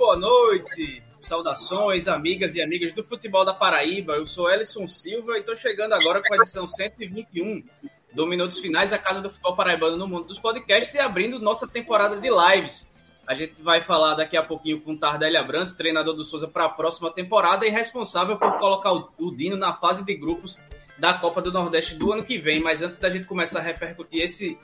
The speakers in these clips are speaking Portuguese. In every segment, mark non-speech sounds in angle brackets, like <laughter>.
boa noite. Saudações, amigas e amigas do futebol da Paraíba. Eu sou Ellison Silva e estou chegando agora com a edição 121 do Minutos Finais, a Casa do Futebol Paraibano no mundo dos podcasts e abrindo nossa temporada de lives. A gente vai falar daqui a pouquinho com Tardelli Abrantes, treinador do Souza para a próxima temporada e responsável por colocar o Dino na fase de grupos da Copa do Nordeste do ano que vem. Mas antes da gente começar a repercutir esse.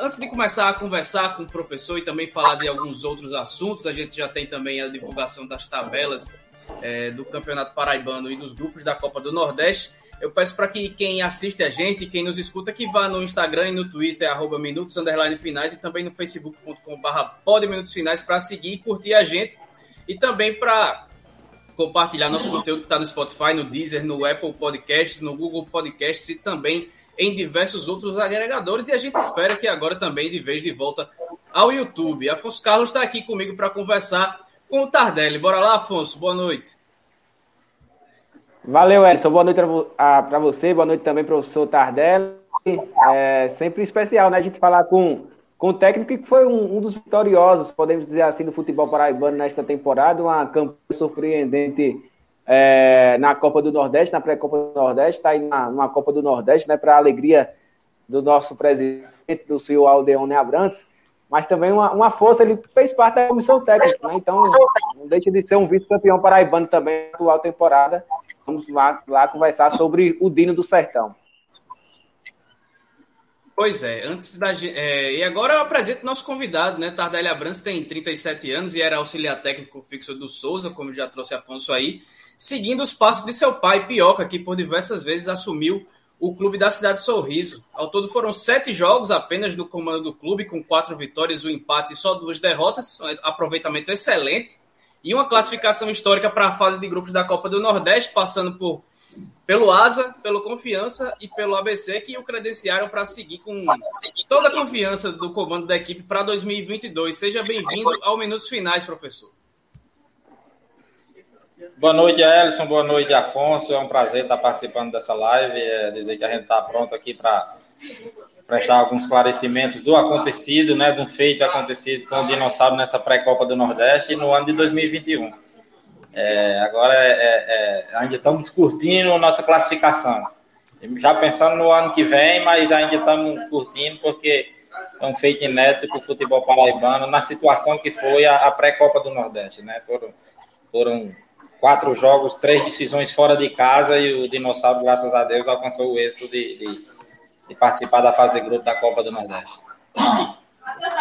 Antes de começar a conversar com o professor e também falar de alguns outros assuntos, a gente já tem também a divulgação das tabelas é, do Campeonato Paraibano e dos grupos da Copa do Nordeste. Eu peço para que quem assiste a gente, quem nos escuta, que vá no Instagram e no Twitter, arroba Minutos Finais, e também no facebook.com.br Minutos Finais para seguir e curtir a gente. E também para compartilhar nosso conteúdo que está no Spotify, no Deezer, no Apple Podcasts, no Google Podcasts e também em diversos outros agregadores. E a gente espera que agora também de vez de volta ao YouTube. Afonso Carlos está aqui comigo para conversar com o Tardelli. Bora lá, Afonso. Boa noite. Valeu, Edson. Boa noite para você, boa noite também, professor Tardelli. É sempre especial, né? A gente falar com, com o técnico que foi um, um dos vitoriosos, podemos dizer assim, do futebol paraibano nesta temporada, uma campanha surpreendente é, na Copa do Nordeste, na pré-Copa do Nordeste, está aí na, numa Copa do Nordeste, né? Para alegria do nosso presidente, do senhor Aldeone Abrantes mas também uma, uma força, ele fez parte da comissão técnica, né? Então, não deixa de ser um vice-campeão paraibano também na atual temporada. Vamos lá, lá conversar sobre o Dino do Sertão. Pois é, antes da é, e agora eu apresento nosso convidado, né? Tardelli Abrantes tem 37 anos e era auxiliar técnico fixo do Souza, como já trouxe Afonso aí, seguindo os passos de seu pai, Pioca, que por diversas vezes assumiu o clube da cidade Sorriso. Ao todo foram sete jogos apenas no comando do clube, com quatro vitórias, um empate e só duas derrotas, aproveitamento excelente, e uma classificação histórica para a fase de grupos da Copa do Nordeste, passando por pelo Asa, pelo Confiança e pelo ABC, que o credenciaram para seguir com toda a confiança do comando da equipe para 2022. Seja bem-vindo ao Minutos Finais, professor. Boa noite, Elson. Boa noite, Afonso. É um prazer estar participando dessa live. É dizer que a gente está pronto aqui para prestar alguns esclarecimentos do acontecido, né, do feito acontecido com o Dinossauro nessa pré-copa do Nordeste no ano de 2021. É, agora é, é, é, ainda estamos curtindo nossa classificação. Já pensando no ano que vem, mas ainda estamos curtindo porque é um feito inédito para o futebol paraibano na situação que foi a, a pré-copa do Nordeste, né? Foram, foram quatro jogos, três decisões fora de casa e o Dinossauro, graças a Deus, alcançou o êxito de, de, de participar da fase de grupo da Copa do Nordeste.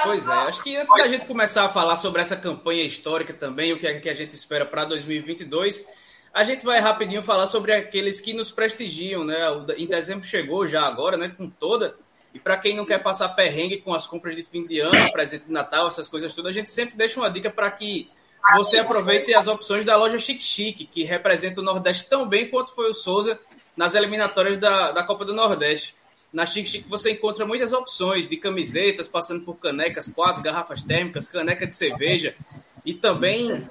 Pois é, acho que antes da gente começar a falar sobre essa campanha histórica também, o que, é que a gente espera para 2022, a gente vai rapidinho falar sobre aqueles que nos prestigiam, né? Em dezembro chegou já agora, né? Com toda. E para quem não quer passar perrengue com as compras de fim de ano, presente de Natal, essas coisas todas, a gente sempre deixa uma dica para que você aproveite as opções da loja Chique Chique, que representa o Nordeste tão bem quanto foi o Souza nas eliminatórias da, da Copa do Nordeste. Na Chique Chique você encontra muitas opções de camisetas, passando por canecas, quadros, garrafas térmicas, caneca de cerveja e também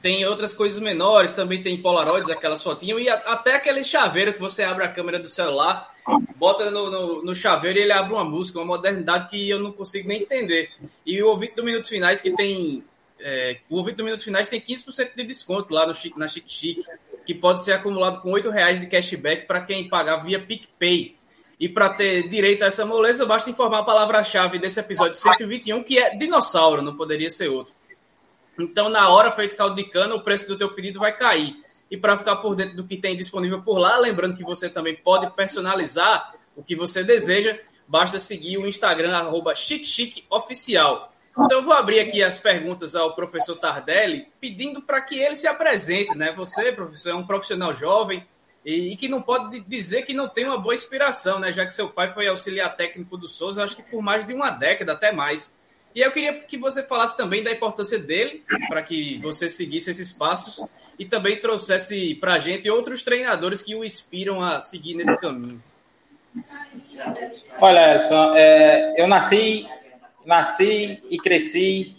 tem outras coisas menores, também tem polaroids, aquelas fotinhas, e até aquele chaveiro que você abre a câmera do celular, bota no, no, no, chaveiro e ele abre uma música, uma modernidade que eu não consigo nem entender. E o ouvinte do Minutos Finais, que tem é, o ouvinte do Minutos Finais tem 15% de desconto lá no, na Chique Chique, que pode ser acumulado com R$ reais de cashback para quem pagar via PicPay. E para ter direito a essa moleza, basta informar a palavra-chave desse episódio 121, que é dinossauro, não poderia ser outro. Então, na hora feito caldo de cana, o preço do teu pedido vai cair. E para ficar por dentro do que tem disponível por lá, lembrando que você também pode personalizar o que você deseja, basta seguir o Instagram, arroba Oficial. Então, vou abrir aqui as perguntas ao professor Tardelli, pedindo para que ele se apresente. Né? Você, professor, é um profissional jovem e, e, que não pode dizer que não tem uma boa inspiração, né? já que seu pai foi auxiliar técnico do Souza, acho que por mais de uma década, até mais. E eu queria que você falasse também da importância dele, para que você seguisse esses passos e também trouxesse para a gente outros treinadores que o inspiram a seguir nesse caminho. Olha, Edson, é, eu nasci nasci e cresci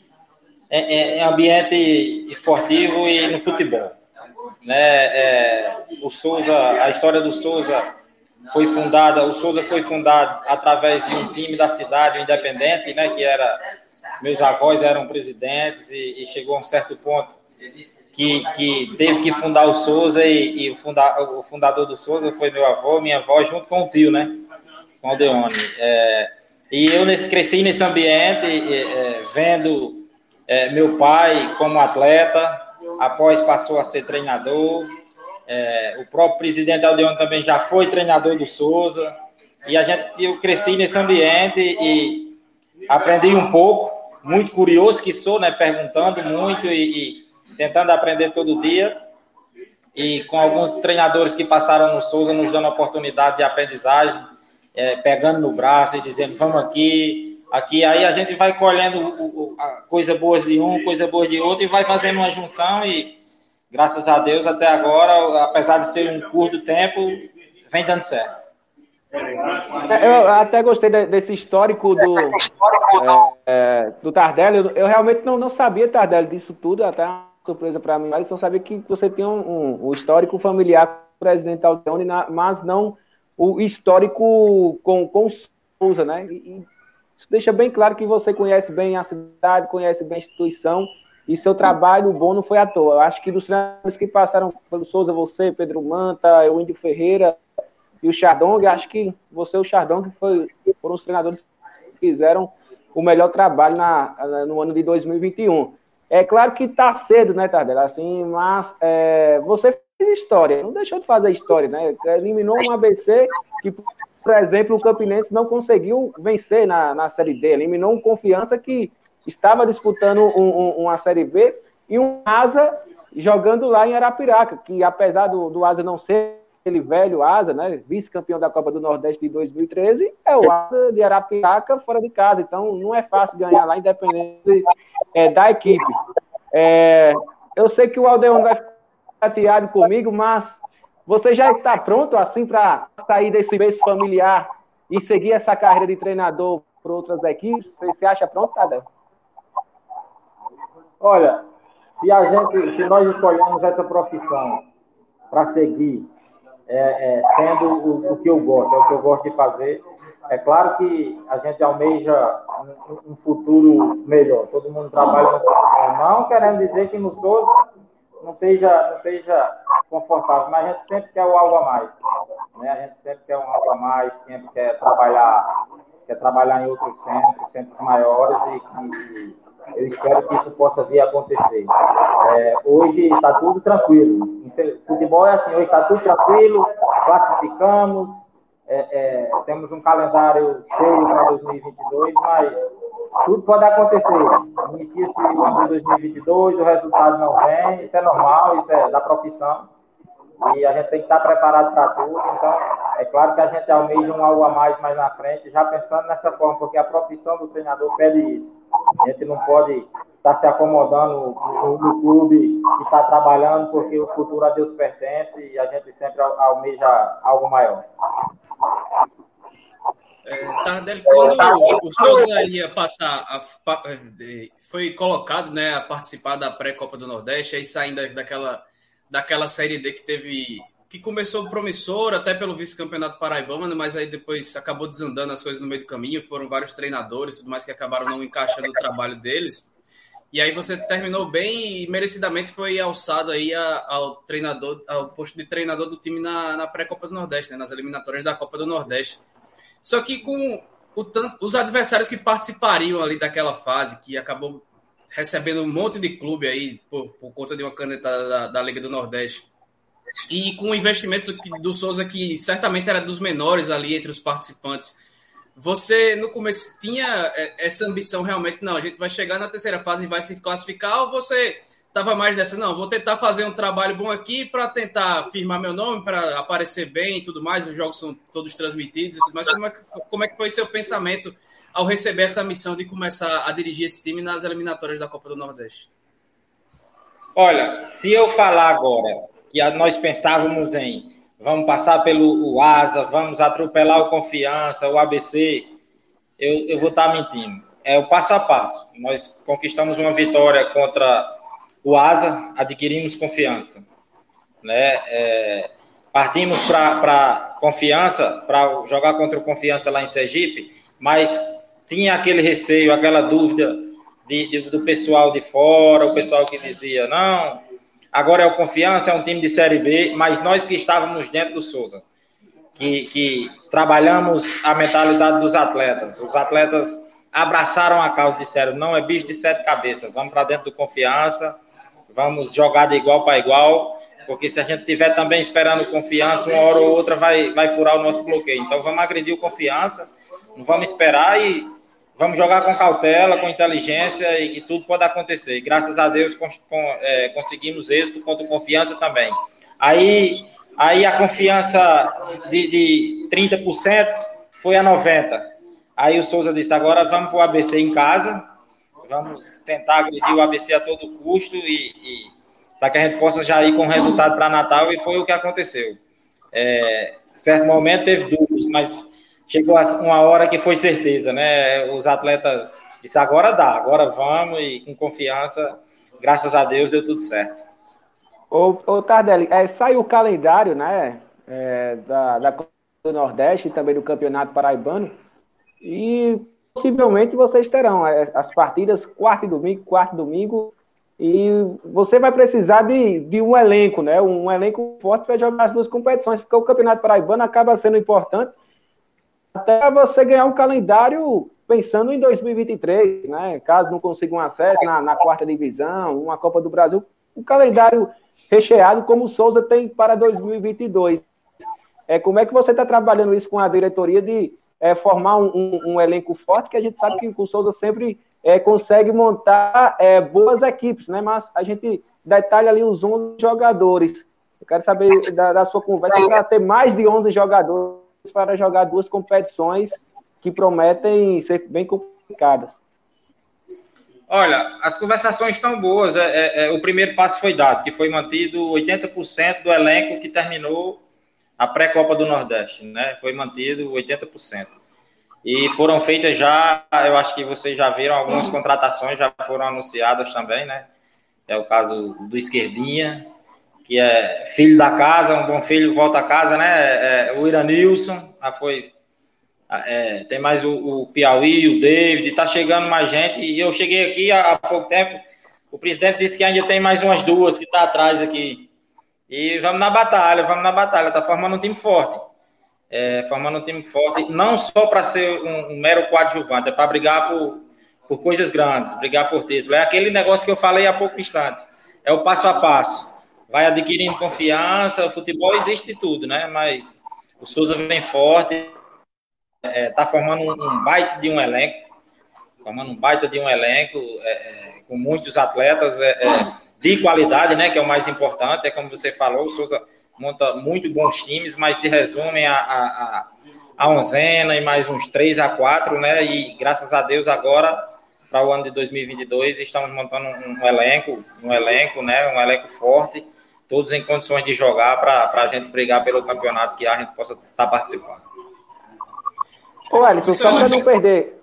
em, ambiente esportivo e no futebol. Né? É, o Souza, a história do Souza foi fundada, o Souza foi fundado através de um time da cidade, o Independente, né, que era, meus avós eram presidentes e, e chegou a um certo ponto que, que teve que fundar o Souza e, e o, funda, o, fundador do Souza foi meu avô, minha avó, junto com o tio, né, com o Deone. É, e eu cresci nesse ambiente, é, vendo é, meu pai como atleta, após passou a ser treinador, é, o próprio presidente Aldeone também já foi treinador do Souza. E a gente, eu cresci nesse ambiente e aprendi um pouco, muito curioso que sou, né? Perguntando muito e, e tentando aprender todo dia. E com alguns treinadores que passaram no Souza, nos dando oportunidade de aprendizagem, é, pegando no braço e dizendo, vamos aqui, aqui. Aí a gente vai colhendo o, o, coisa boas de um, coisa boa de outro e vai fazendo uma junção e graças a Deus, até agora, apesar de ser um curto tempo, vem dando certo. É, eu até gostei desse histórico do, é, é, do Tardelli. Eu, realmente não, não sabia, Tardelli, disso tudo, até uma surpresa para mim, mas eu só sabia que você tinha um, um, um histórico familiar com o presidente Aldeone, mas não o histórico com, com Souza, né? E, isso deixa bem claro que você conhece bem a cidade, conhece bem a instituição e seu trabalho bom não foi à toa. Eu acho que dos treinadores que passaram pelo Souza, você, Pedro Manta, o Índio Ferreira e o Chardong, acho que você e o Chardong foi, foram os treinadores que fizeram o melhor trabalho na, no ano de 2021. É claro que está cedo, né, Tardela? Assim, mas é, você fez história, não deixou de fazer história, né? Eliminou um ABC que, por exemplo, o Campinense não conseguiu vencer na, na Série D. Eliminou um Confiança que estava disputando um, um, uma Série B e um Asa jogando lá em Arapiraca, que apesar do, do Asa não ser aquele velho Asa, né, vice-campeão da Copa do Nordeste de 2013, é o Asa de Arapiraca fora de casa, então não é fácil ganhar lá, independente é, da equipe. É, eu sei que o Aldeon vai ficar chateado comigo, mas você já está pronto assim para sair desse berço familiar e seguir essa carreira de treinador para outras equipes? Você se acha pronto, Tadeu? Olha, se a gente, se nós escolhemos essa profissão para seguir, é, é, sendo o, o, que eu gosto, é o que eu gosto de fazer, é claro que a gente almeja um, um futuro melhor. Todo mundo trabalha no. Não querendo dizer que no Souza não esteja, não esteja confortável, mas a gente sempre quer o algo a mais. Né? A gente sempre quer um algo a mais, sempre quer trabalhar, quer trabalhar em outros centros, centros maiores e, e eu espero que isso possa vir a acontecer. É, hoje está tudo tranquilo. Futebol é assim, hoje está tudo tranquilo, classificamos, é, é, temos um calendário cheio para 2022, mas tudo pode acontecer. Inicia-se o ano de 2022, o resultado não vem, isso é normal, isso é da profissão. E a gente tem que estar preparado para tudo. Então, é claro que a gente almeja um algo a mais mais na frente, já pensando nessa forma, porque a profissão do treinador pede isso. A gente não pode estar se acomodando no, no clube e estar trabalhando, porque o futuro a Deus pertence e a gente sempre almeja algo maior. É, Tardelli, quando o Souza ia passar, a, foi colocado né, a participar da pré-Copa do Nordeste, aí saindo daquela, daquela Série D que teve que começou promissor até pelo vice-campeonato paraibano, mas aí depois acabou desandando as coisas no meio do caminho, foram vários treinadores, tudo mais que acabaram não encaixando o trabalho deles. E aí você terminou bem e merecidamente foi alçado aí ao treinador, ao posto de treinador do time na, na pré-Copa do Nordeste, né, nas eliminatórias da Copa do Nordeste. Só que com o, os adversários que participariam ali daquela fase, que acabou recebendo um monte de clube aí por, por conta de uma canetada da, da Liga do Nordeste, e com o investimento do Souza, que certamente era dos menores ali entre os participantes, você no começo tinha é, essa ambição realmente, não, a gente vai chegar na terceira fase e vai se classificar, ou você estava mais nessa, não, vou tentar fazer um trabalho bom aqui para tentar firmar meu nome, para aparecer bem e tudo mais, os jogos são todos transmitidos e tudo mais, como é, que, como é que foi seu pensamento ao receber essa missão de começar a dirigir esse time nas eliminatórias da Copa do Nordeste? Olha, se eu falar agora que nós pensávamos em vamos passar pelo Asa, vamos atropelar o Confiança, o ABC, eu, eu vou estar mentindo. É o passo a passo. Nós conquistamos uma vitória contra o Asa, adquirimos confiança. Né? É, partimos para confiança, para jogar contra o confiança lá em Sergipe, mas tinha aquele receio, aquela dúvida de, de, do pessoal de fora, o pessoal que dizia, não, agora é o confiança, é um time de Série B, mas nós que estávamos dentro do Souza, que, que trabalhamos a mentalidade dos atletas, os atletas abraçaram a causa, disseram, não é bicho de sete cabeças, vamos para dentro do confiança, vamos jogar de igual para igual, porque se a gente tiver também esperando confiança, uma hora ou outra vai, vai furar o nosso bloqueio. Então vamos agredir o confiança, não vamos esperar e vamos jogar com cautela, com inteligência e que tudo pode acontecer. E graças a Deus com, com, é, conseguimos êxito contra confiança também. Aí, aí a confiança de, de 30% foi a 90%. Aí o Souza disse, agora vamos para o ABC em casa, vamos tentar agredir o ABC a todo custo e, e para que a gente possa já ir com resultado para Natal, e foi o que aconteceu. É, certo momento teve dúvidas, mas chegou uma hora que foi certeza, né? Os atletas disseram, agora dá, agora vamos, e com confiança, graças a Deus, deu tudo certo. Ô, ô Tardelli, é, sai o calendário, né, é, da, da do Nordeste e também do Campeonato Paraibano, e possivelmente vocês terão é, as partidas quarto e domingo, quarto e domingo, e você vai precisar de, de um elenco, né? Um elenco forte para jogar as duas competições, porque o Campeonato Paraibano acaba sendo importante até você ganhar um calendário pensando em 2023, né? Caso não consiga um acesso na, na quarta divisão, uma Copa do Brasil, um calendário recheado como o Souza tem para 2022. É, como é que você está trabalhando isso com a diretoria de é, formar um, um, um, elenco forte, que a gente sabe que o Souza sempre é, consegue montar é, boas equipes, né? Mas a gente detalha ali os 11 jogadores. Eu quero saber da, da sua conversa para ter mais de 11 jogadores para jogar duas competições que prometem ser bem complicadas. Olha, as conversações estão boas. É, é, é o primeiro passo foi dado, que foi mantido 80% do elenco que terminou a pré-copa do Nordeste, né? Foi mantido 80%. E foram feitas já, eu acho que vocês já viram, algumas contratações já foram anunciadas também, né? É o caso do Esquerdinha, que é filho da casa, um bom filho, volta a casa, né? É, é o Iranilson, já foi. É, tem mais o, o, Piauí, o David, tá chegando mais gente. E eu cheguei aqui há, há, pouco tempo. O presidente disse que ainda tem mais umas duas que tá atrás aqui. E vamos na batalha, vamos na batalha. Tá formando um time forte é, formando um time forte, não só para ser um, um, mero coadjuvante, é para brigar por, por coisas grandes, brigar por título. É aquele negócio que eu falei há pouco instante. É o passo a passo. Vai adquirindo confiança, o futebol existe de tudo, né? Mas o Souza vem forte, é, tá formando um, um, baita de um elenco, formando um baita de um elenco, é, é com muitos atletas é, é, de qualidade, né? Que é o mais importante, é como você falou, o Souza monta muito bons times, mas se resumem a, a, a, a onzena e mais uns três a quatro, né? E graças a Deus agora para o ano de 2022 estamos montando um, um elenco, um elenco, né? Um elenco forte, todos em condições de jogar para a gente brigar pelo campeonato que a gente possa estar tá participando. Ô, Alisson, só para não perder,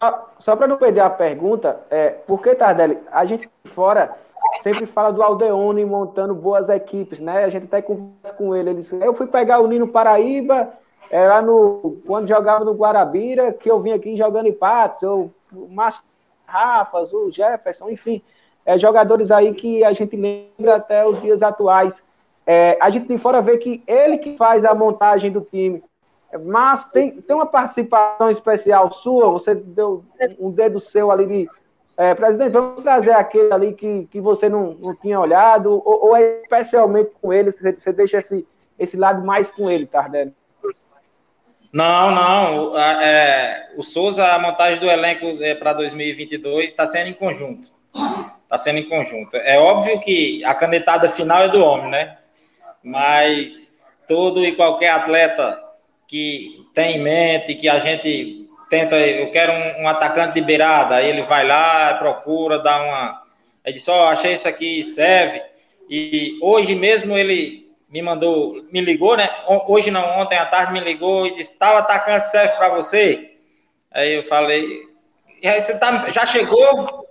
só, só para não perder a pergunta, é, por que, Tardelli, a gente fora sempre fala do Aldeone montando boas equipes, né? A gente até conversa com ele. Ele disse: Eu fui pegar o Nino Paraíba, é, lá no, quando jogava no Guarabira, que eu vim aqui jogando empates, ou o Márcio Rafas, o Jefferson, enfim, é, jogadores aí que a gente lembra até os dias atuais. É, a gente tem fora vê que ele que faz a montagem do time. Mas tem, tem uma participação especial sua, você deu um dedo seu ali de é, presidente, vamos trazer aquele ali que, que você não, não tinha olhado, ou, ou é especialmente com ele, você, você deixa esse, esse lado mais com ele, Tardelli? Não, não. É, o Souza, a montagem do elenco é, para 2022 está sendo em conjunto. Está sendo em conjunto. É óbvio que a canetada final é do homem, né? Mas todo e qualquer atleta que tem em mente que a gente tenta, eu quero um, um, atacante de beirada, aí ele vai lá, procura, dá uma. Aí diz, ó, oh, achei isso aqui, serve. E hoje mesmo ele me mandou, me ligou, né? Hoje não, ontem à tarde me ligou e disse, tal atacante serve para você? Aí eu falei, você tá, já chegou?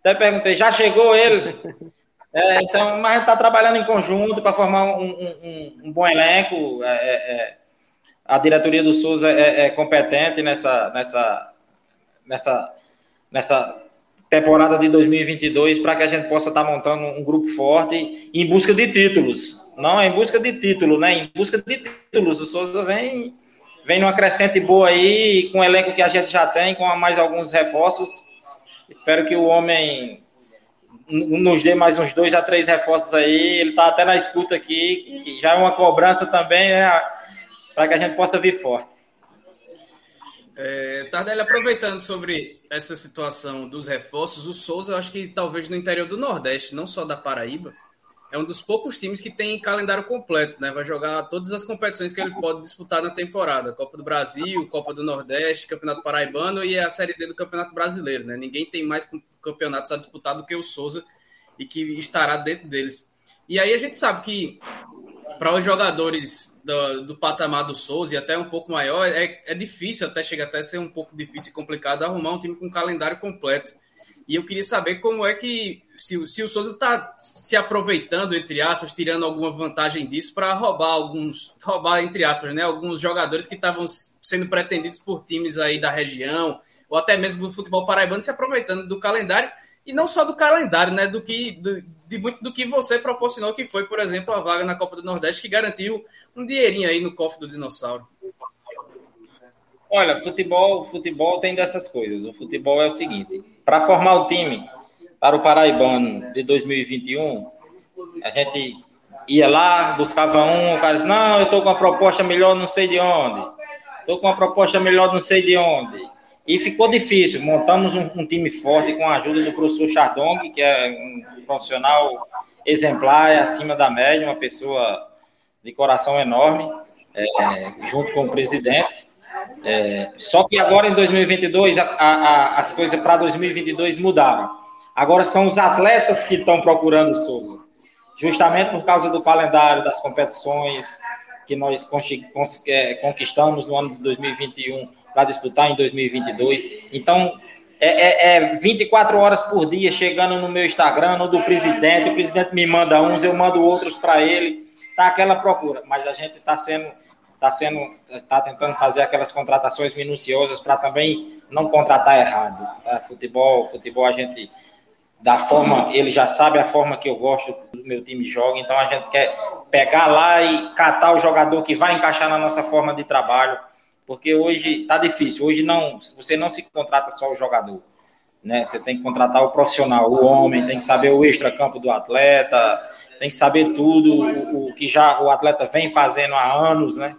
Até perguntei, já chegou ele? <laughs> É, então, mas a gente está trabalhando em conjunto para formar um, um, um, bom elenco. É, é, é, a diretoria do Souza é, é, competente nessa, nessa, nessa, nessa temporada de 2022 para que a gente possa estar tá montando um grupo forte em busca de títulos. Não, é em busca de título, né? Em busca de títulos. O Souza vem, vem numa crescente boa aí, com o elenco que a gente já tem, com mais alguns reforços. Espero que o homem nos dê mais uns dois a três reforços aí. Ele está até na escuta aqui, já é uma cobrança também, né? Para que a gente possa vir forte. É, Tardelli, aproveitando sobre essa situação dos reforços, o Souza, eu acho que talvez no interior do Nordeste, não só da Paraíba, é um dos poucos times que tem calendário completo, né? Vai jogar todas as competições que ele pode disputar na temporada: Copa do Brasil, Copa do Nordeste, Campeonato Paraibano e a Série D do Campeonato Brasileiro, né? Ninguém tem mais campeonatos a disputar do que o Souza e que estará dentro deles. E aí a gente sabe que para os jogadores do, do, patamar do Souza e até um pouco maior, é, é difícil, até chega até a ser um pouco difícil e complicado arrumar um time com calendário completo. E eu queria saber como é que, se, se o Souza está se aproveitando, entre aspas, tirando alguma vantagem disso para roubar alguns, roubar, entre aspas, né, alguns jogadores que estavam sendo pretendidos por times aí da região, ou até mesmo do futebol paraibano, se aproveitando do calendário, e não só do calendário, né, do que, do, de muito do que você proporcionou, que foi, por exemplo, a vaga na Copa do Nordeste, que garantiu um dinheirinho aí no cofre do dinossauro. Olha, futebol, futebol tem dessas coisas. O futebol é o seguinte: para formar o time para o Paraibano de 2021, a gente ia lá, buscava um, o cara disse, não, eu estou com uma proposta melhor não sei de onde. Estou com uma proposta melhor não sei de onde. E ficou difícil. Montamos um, um, time forte com a ajuda do professor Chardong, que é um profissional exemplar, é acima da média, uma pessoa de coração enorme, é, junto com o presidente. É, só que agora em 2022 a, a, as coisas para 2022 mudaram. Agora são os atletas que estão procurando o Souza, justamente por causa do calendário das competições que nós é, conquistamos no ano de 2021 para disputar em 2022. Então é, é, é 24 horas por dia chegando no meu Instagram, no do presidente. O presidente me manda uns, eu mando outros para ele. Tá aquela procura, mas a gente está sendo está sendo está tentando fazer aquelas contratações minuciosas para também não contratar errado. Tá? Futebol, futebol a gente da forma, ele já sabe a forma que eu gosto do meu time joga, então a gente quer pegar lá e catar o jogador que vai encaixar na nossa forma de trabalho, porque hoje está difícil. Hoje não, você não se contrata só o jogador, né? Você tem que contratar o profissional, o homem, tem que saber o extra-campo do atleta, tem que saber tudo o, o que já o atleta vem fazendo há anos, né?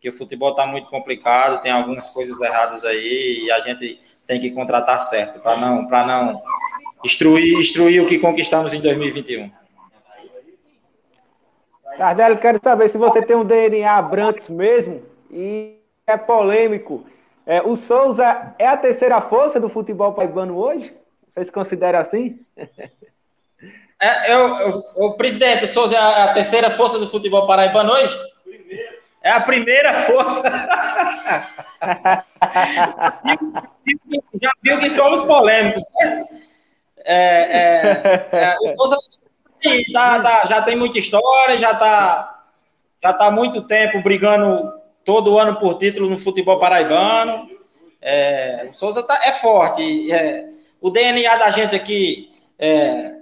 Que o futebol está muito complicado, tem algumas coisas erradas aí e a gente tem que contratar certo para não, para não destruir, destruir o que conquistamos em 2021. Tardelli, quero saber se você tem um DNA Branks mesmo e é polêmico. É, o Souza é a terceira força do futebol paraibano hoje? Vocês consideram assim? É, eu, eu, o presidente, o Souza é a terceira força do futebol paraibano hoje? É a primeira força. Já viu que somos polêmicos, né? É, é, é, o Souza tá, tá, já tem muita história, já está já tá muito tempo brigando todo ano por título no futebol paraibano. É, o Souza tá, é forte. É, o DNA da gente aqui é,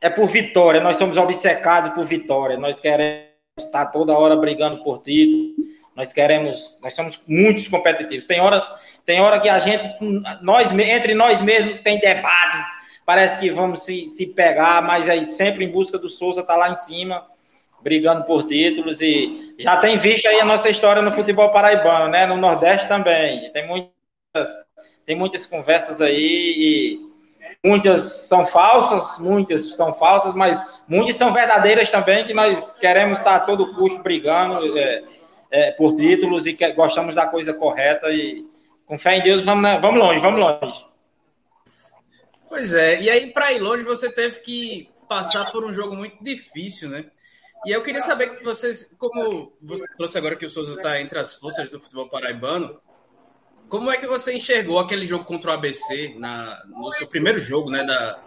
é por vitória. Nós somos obcecados por vitória. Nós queremos estar toda hora brigando por título. Nós queremos, nós somos muitos competitivos. Tem horas, tem hora que a gente, nós entre nós mesmos tem debates. Parece que vamos se, se pegar, mas aí sempre em busca do Souza tá lá em cima, brigando por títulos e já tem visto aí a nossa história no futebol paraibano, né? No Nordeste também. Tem muitas, tem muitas conversas aí e muitas são falsas, muitas são falsas, mas muitas são verdadeiras também, que nós queremos estar a todo custo brigando é, é, por títulos e que gostamos da coisa correta e com fé em Deus vamos, né, vamos longe, vamos longe. Pois é, e aí para ir longe você teve que passar por um jogo muito difícil, né? E eu queria saber que vocês, como você trouxe agora que o Souza está entre as forças do futebol paraibano, como é que você enxergou aquele jogo contra o ABC na, no seu primeiro jogo, né, da,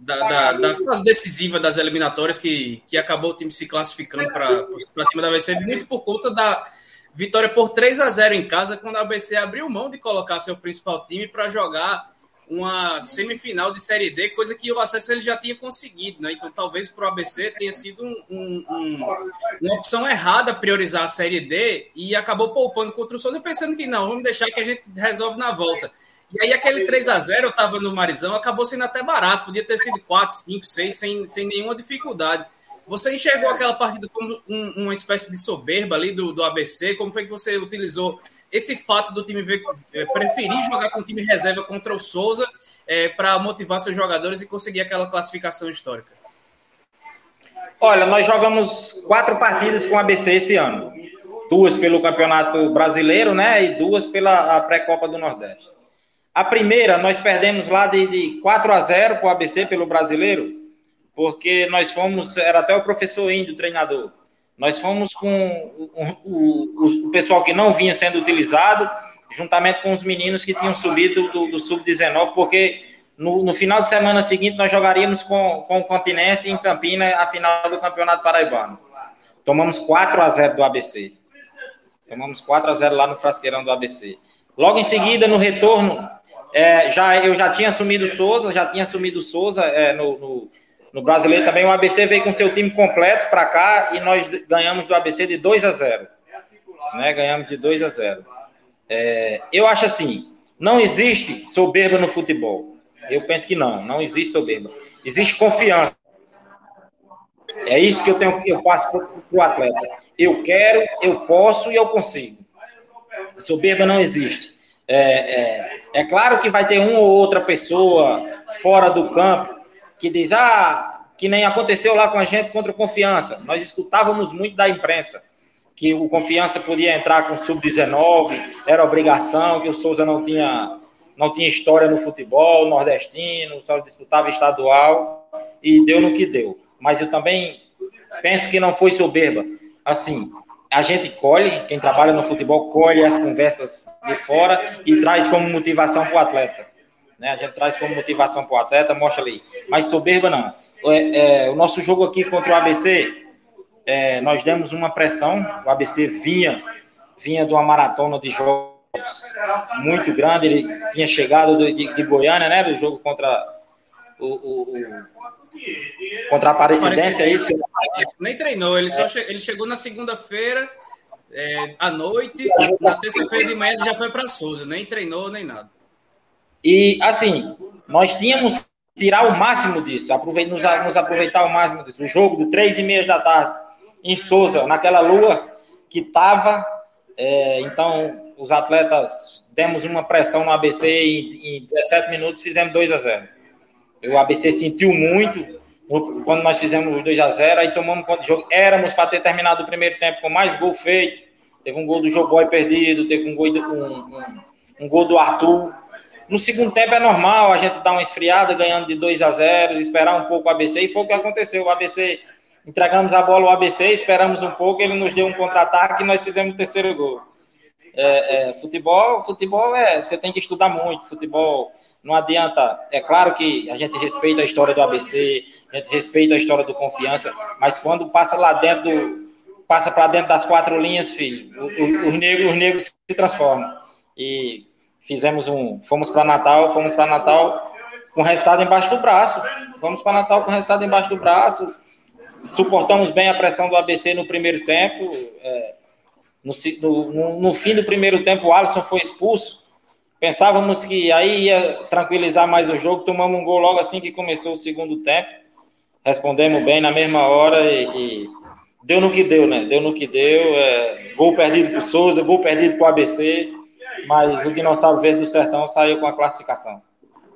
da, da, da, fase decisiva das eliminatórias que, que acabou o time se classificando para cima da ABC, muito por conta da vitória por 3 a 0 em casa, quando a ABC abriu mão de colocar seu principal time para jogar uma semifinal de Série D, coisa que o acesso ele já tinha conseguido, né? Então talvez para o ABC tenha sido um, um, um, uma opção errada priorizar a Série D e acabou poupando contra o Souza, pensando que não, vamos deixar que a gente resolve na volta. E aí aquele 3 a 0 eu estava no Marizão, acabou sendo até barato, podia ter sido 4, 5, 6, sem, sem nenhuma dificuldade. Você enxergou aquela partida como um, uma espécie de soberba ali do, do ABC? Como foi que você utilizou esse fato do time ver, é, preferir jogar com o time reserva contra o Souza é, para motivar seus jogadores e conseguir aquela classificação histórica? Olha, nós jogamos quatro partidas com o ABC esse ano. Duas pelo Campeonato Brasileiro, né? E duas pela pré-copa do Nordeste. A primeira, nós perdemos lá de, de 4 a 0 para o ABC pelo Brasileiro, porque nós fomos, era até o professor Índio, treinador. Nós fomos com o, o, o, pessoal que não vinha sendo utilizado, juntamente com os meninos que tinham subido do, do Sub-19, porque no, no, final de semana seguinte nós jogaríamos com, com o Campinense em Campina a final do Campeonato Paraibano. Tomamos 4 a 0 do ABC. Tomamos 4 a 0 lá no Frasqueirão do ABC. Logo em seguida, no retorno, é, já, eu já tinha assumido o Souza, já tinha assumido o Souza é, no, no no brasileiro também, o ABC veio com seu time completo para cá e nós ganhamos do ABC de 2 a 0. Né? Ganhamos de 2 a 0. É, eu acho assim, não existe soberba no futebol. Eu penso que não, não existe soberba. Existe confiança. É isso que eu tenho, eu passo para o atleta. Eu quero, eu posso e eu consigo. Soberba não existe. É, é, é claro que vai ter uma ou outra pessoa fora do campo que diz, ah, que nem aconteceu lá com a gente contra o Confiança. Nós escutávamos muito da imprensa que o Confiança podia entrar com sub-19, era obrigação, que o Souza não tinha, não tinha história no futebol nordestino, só disputava estadual, e deu no que deu. Mas eu também penso que não foi soberba. Assim, a gente colhe, quem trabalha no futebol, colhe as conversas de fora e traz como motivação para o atleta né? A gente traz como motivação para o atleta, mostra ali. Mas soberba não. É, é, o nosso jogo aqui contra o ABC, é, nós demos uma pressão. O ABC vinha, vinha de uma maratona de jogos muito grande. Ele tinha chegado de, de, de Goiânia, né? Do jogo contra o, o, o contra a Aparecidense, é isso? Nem treinou, ele, só che ele chegou na segunda-feira é, à noite, na terça-feira de manhã ele já foi para Souza, nem treinou, nem nada. E, assim, nós tínhamos que tirar o máximo disso, aproveitar, nos, nos aproveitar o máximo disso. O jogo do três e meia da tarde em Souza, naquela lua que estava, é, então os atletas demos uma pressão no ABC e em 17 minutos fizemos 2 a 0. O ABC sentiu muito quando nós fizemos os 2 a 0 aí tomamos conta do jogo. Éramos para ter terminado o primeiro tempo com mais gol feito. Teve um gol do Joboy perdido, teve um gol do, um, um, um gol do Arthur. No segundo tempo é normal a gente dar uma esfriada, ganhando de 2 a 0, esperar um pouco o ABC, e foi o que aconteceu. O ABC, entregamos a bola ao ABC, esperamos um pouco, ele nos deu um contra-ataque e nós fizemos o terceiro gol. É, é, futebol, futebol é, você tem que estudar muito, futebol não adianta, é claro que a gente respeita a história do ABC, a gente respeita a história do Confiança, mas quando passa lá dentro, do, passa para dentro das quatro linhas, filho, os negros, os negros se transformam. E fizemos um, fomos para Natal, fomos para Natal com o resultado embaixo do braço. Vamos para Natal com o resultado embaixo do braço. Suportamos bem a pressão do ABC no primeiro tempo. É, no, no, no, fim do primeiro tempo, o Alisson foi expulso. Pensávamos que aí ia tranquilizar mais o jogo. Tomamos um gol logo assim que começou o segundo tempo. Respondemos bem na mesma hora e, e deu no que deu, né? Deu no que deu. É, gol perdido para o Souza, gol perdido para o ABC mas o Dinossauro Verde do Sertão saiu com a classificação.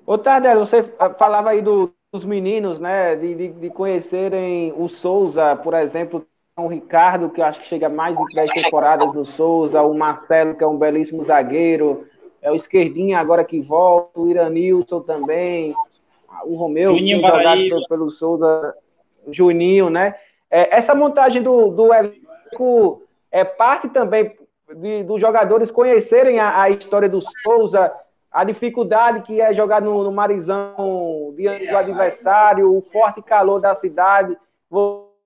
Ô, Tadeu, você falava aí do, dos meninos, né, de, de, de, conhecerem o Souza, por exemplo, o Ricardo, que eu acho que chega mais de 10 temporadas do Souza, o Marcelo, que é um belíssimo zagueiro, é o Esquerdinha agora que volta, o Iranilson também, o Romeu, Juninho que jogado pelo Souza, Juninho, né? É, essa montagem do, do elenco é parte também de, dos jogadores conhecerem a, a, história do Souza, a dificuldade que é jogar no, no Marizão diante do adversário, o forte calor da cidade.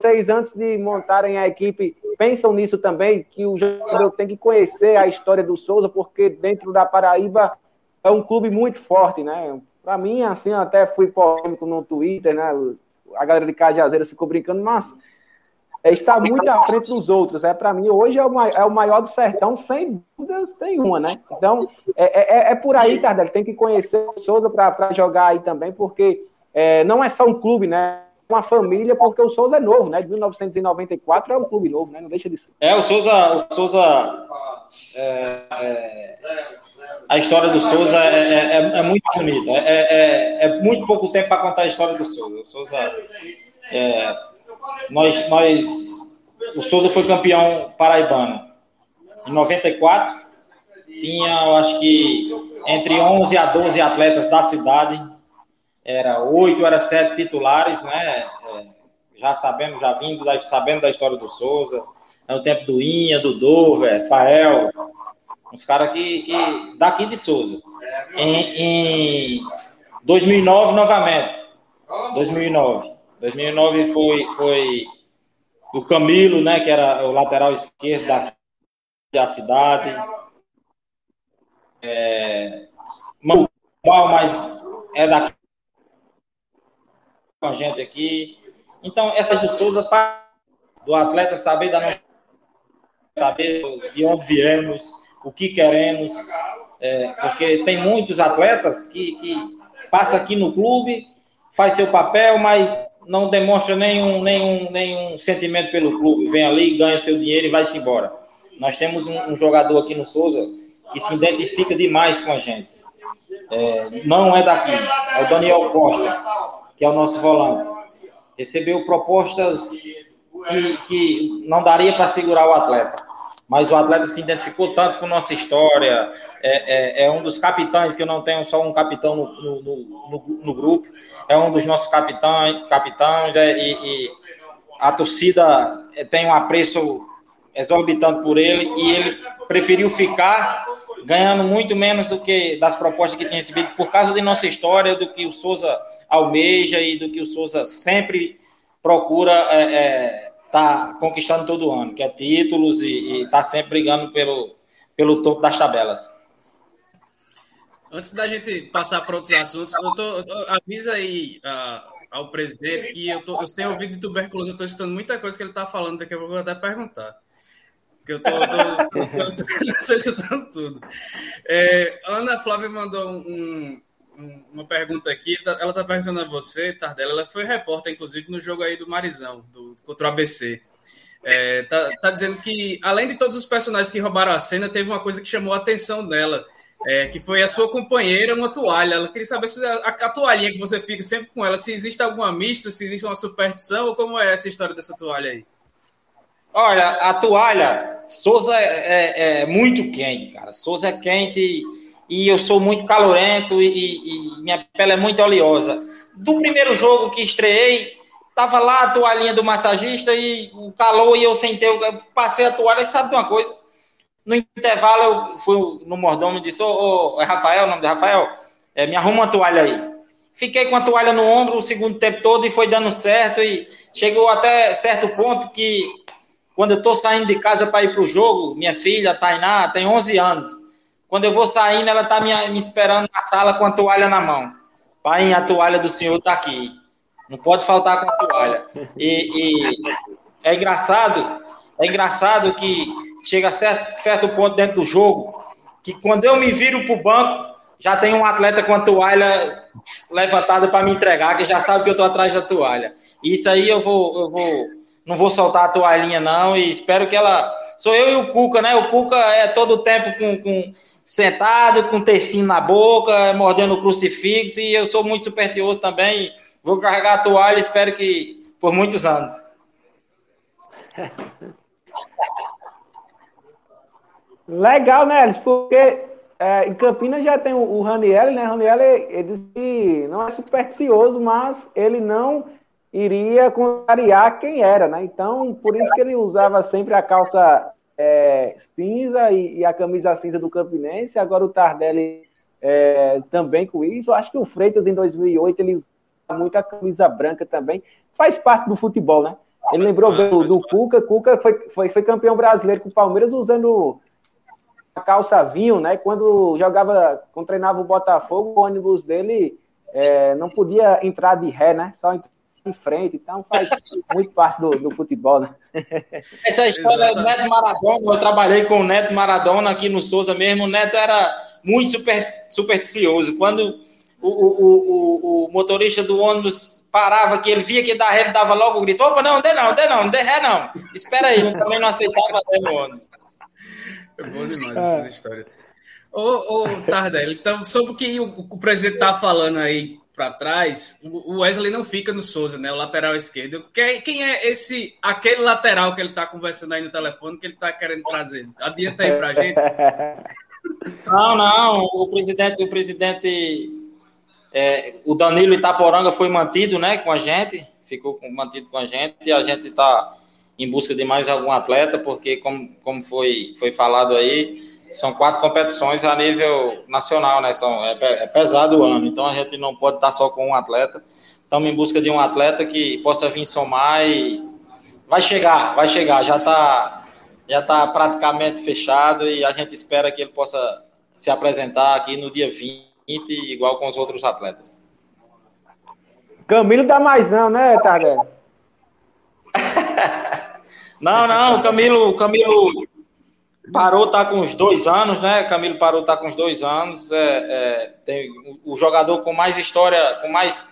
Vocês, antes de montarem a equipe, pensam nisso também, que o jogador tem que conhecer a história do Souza, porque dentro da Paraíba é um clube muito forte, né? Para mim, assim, até fui polêmico no Twitter, né? A galera de Cajazeiras ficou brincando, mas é, está muito à frente dos outros. É para mim hoje é o, maior, é o maior do sertão, sem dúvidas nenhuma, né? Então é, é, é por aí, Tardelli. Tem que conhecer o Souza para jogar aí também, porque é, não é só um clube, né? É uma família, porque o Souza é novo, né? De 1994 é um clube novo, né? Não deixa de ser. É, o Souza, o Souza é, é, a história do Souza é, é, é muito bonita. É, é, muito pouco tempo para contar a história do Souza. O Souza nós, nós, o Souza foi campeão paraibano em 94. Tinha, eu acho que, entre 11 a 12 atletas da cidade. Era oito, era sete titulares, né? É, já sabendo, já vindo, sabendo da história do Souza. É o tempo do Inha, do Dover, Fael. Uns caras que, que, daqui de Souza. Em, em 2009, novamente. 2009. 2009 foi, foi o Camilo, né, que era o lateral esquerdo da, da cidade. É, mal, mas é da com a gente aqui. Então, essa do Souza, do atleta saber da nossa, saber de onde viemos, o que queremos, é, porque tem muitos atletas que, que passam aqui no clube, faz seu papel, mas não demonstra nenhum, nenhum, nenhum sentimento pelo clube. Vem ali, ganha seu dinheiro e vai-se embora. Nós temos um, um, jogador aqui no Souza que se identifica demais com a gente. É, não é daqui, é o Daniel Costa, que é o nosso volante. Recebeu propostas que, que não daria para segurar o atleta. Mas o atleta se identificou tanto com nossa história. É, é, é um dos capitães, que eu não tenho só um capitão no, no, no, no grupo é um dos nossos capitães, capitães é, e, e, a torcida tem um apreço exorbitante por ele e ele preferiu ficar ganhando muito menos do que das propostas que tinha recebido por causa de nossa história, do que o Souza almeja e do que o Souza sempre procura é, é, tá conquistando todo ano, que é títulos e está sempre brigando pelo, pelo topo das tabelas. Antes da gente passar para outros assuntos, eu tô, eu, avisa aí uh, ao presidente que eu, tô, eu tenho ouvido de tuberculose, eu estou estudando muita coisa que ele está falando, daqui a pouco eu vou até perguntar. Porque eu estou <laughs> estudando tudo. É, Ana Flávia mandou um, uma pergunta aqui. Tá, ela está perguntando a você, Tardela. Ela foi repórter, inclusive, no jogo aí do Marizão, do, contra o ABC. É, tá, tá dizendo que, além de todos os personagens que roubaram a cena, teve uma coisa que chamou a atenção dela é, que foi a sua companheira, uma toalha. Ela queria saber se a, a, toalhinha que você fica sempre com ela, se existe alguma mista, se existe uma superstição, ou como é essa história dessa toalha aí? Olha, a toalha, Souza é, é, é muito quente, cara. Souza é quente e eu sou muito calorento e, e, minha pele é muito oleosa. Do primeiro jogo que estreiei, tava lá a toalhinha do massagista e o calor e eu sentei, eu passei a toalha e sabe de uma coisa? No intervalo, eu fui no mordomo e disse: Ô, ô, é Rafael, o nome de Rafael? É, me arruma uma toalha aí. Fiquei com a toalha no ombro o segundo tempo todo e foi dando certo. E chegou até certo ponto que, quando eu estou saindo de casa para ir para o jogo, minha filha, Tainá, tem 11 anos. Quando eu vou saindo, ela está me, me, esperando na sala com a toalha na mão. Pai, a toalha do senhor está aqui. Não pode faltar com a toalha. E, e é engraçado é engraçado que chega a certo, certo ponto dentro do jogo que quando eu me viro para o banco, já tem um atleta com a toalha levantada para me entregar, que já sabe que eu estou atrás da toalha. Isso aí eu vou, eu vou, não vou soltar a toalhinha não e espero que ela. Sou eu e o Cuca, né? O Cuca é todo o tempo com, com sentado, com tecinho na boca, mordendo o crucifixo e eu sou muito supersticioso também. Vou carregar a toalha, espero que por muitos anos. <laughs> Legal, né? Porque é, em Campinas já tem o, o Raniel, né? Raniel, ele que não é supersticioso, mas ele não iria contrariar quem era, né? Então, por isso que ele usava sempre a calça é, cinza e, e, a camisa cinza do Campinense. Agora o Tardelli é, também com isso. Eu acho que o Freitas, em 2008, ele usa muita camisa branca também. Faz parte do futebol, né? Ele lembrou bem do, do Cuca. Cuca foi, foi, foi campeão brasileiro com o Palmeiras usando a calça vinho, né? Quando jogava, quando treinava o Botafogo, o ônibus dele é, não podia entrar de ré, né? Só em frente, então faz muito parte do, do futebol, né? Essa história é Neto Maradona, eu trabalhei com o Neto Maradona aqui no Souza mesmo, o Neto era muito super, supersticioso. Quando o, o, o, o, motorista do ônibus parava, que ele via que da ré, ele dava logo o grito, opa, não, dê não, dê não, dê ré não. Espera aí, eu também não aceitava ré no ônibus. É bom demais essa história. Ô, ô Tardelli, então, sobre o que o, o presidente tá falando aí para trás, o Wesley não fica no Souza, né? O lateral esquerdo. Quem, quem é esse, aquele lateral que ele tá conversando aí no telefone que ele tá querendo trazer? Adianta aí pra gente. <laughs> Não, não, o presidente, o presidente, é, o Danilo Itaporanga foi mantido, né, com a gente, ficou mantido com a gente e a gente tá em busca de mais algum atleta, porque como, como foi, foi falado aí, são quatro competições a nível nacional, né? São, é, é pesado o ano, então a gente não pode estar só com um atleta. Estamos em busca de um atleta que possa vir somar e vai chegar, vai chegar, já está já tá praticamente fechado e a gente espera que ele possa se apresentar aqui no dia 20, igual com os outros atletas. Camilo dá mais não, né, Tardelli? <laughs> não, não, Camilo, Camilo Parou tá com uns dois anos, né? Camilo Parou tá com uns dois anos. É, é, tem o, jogador com mais história, com mais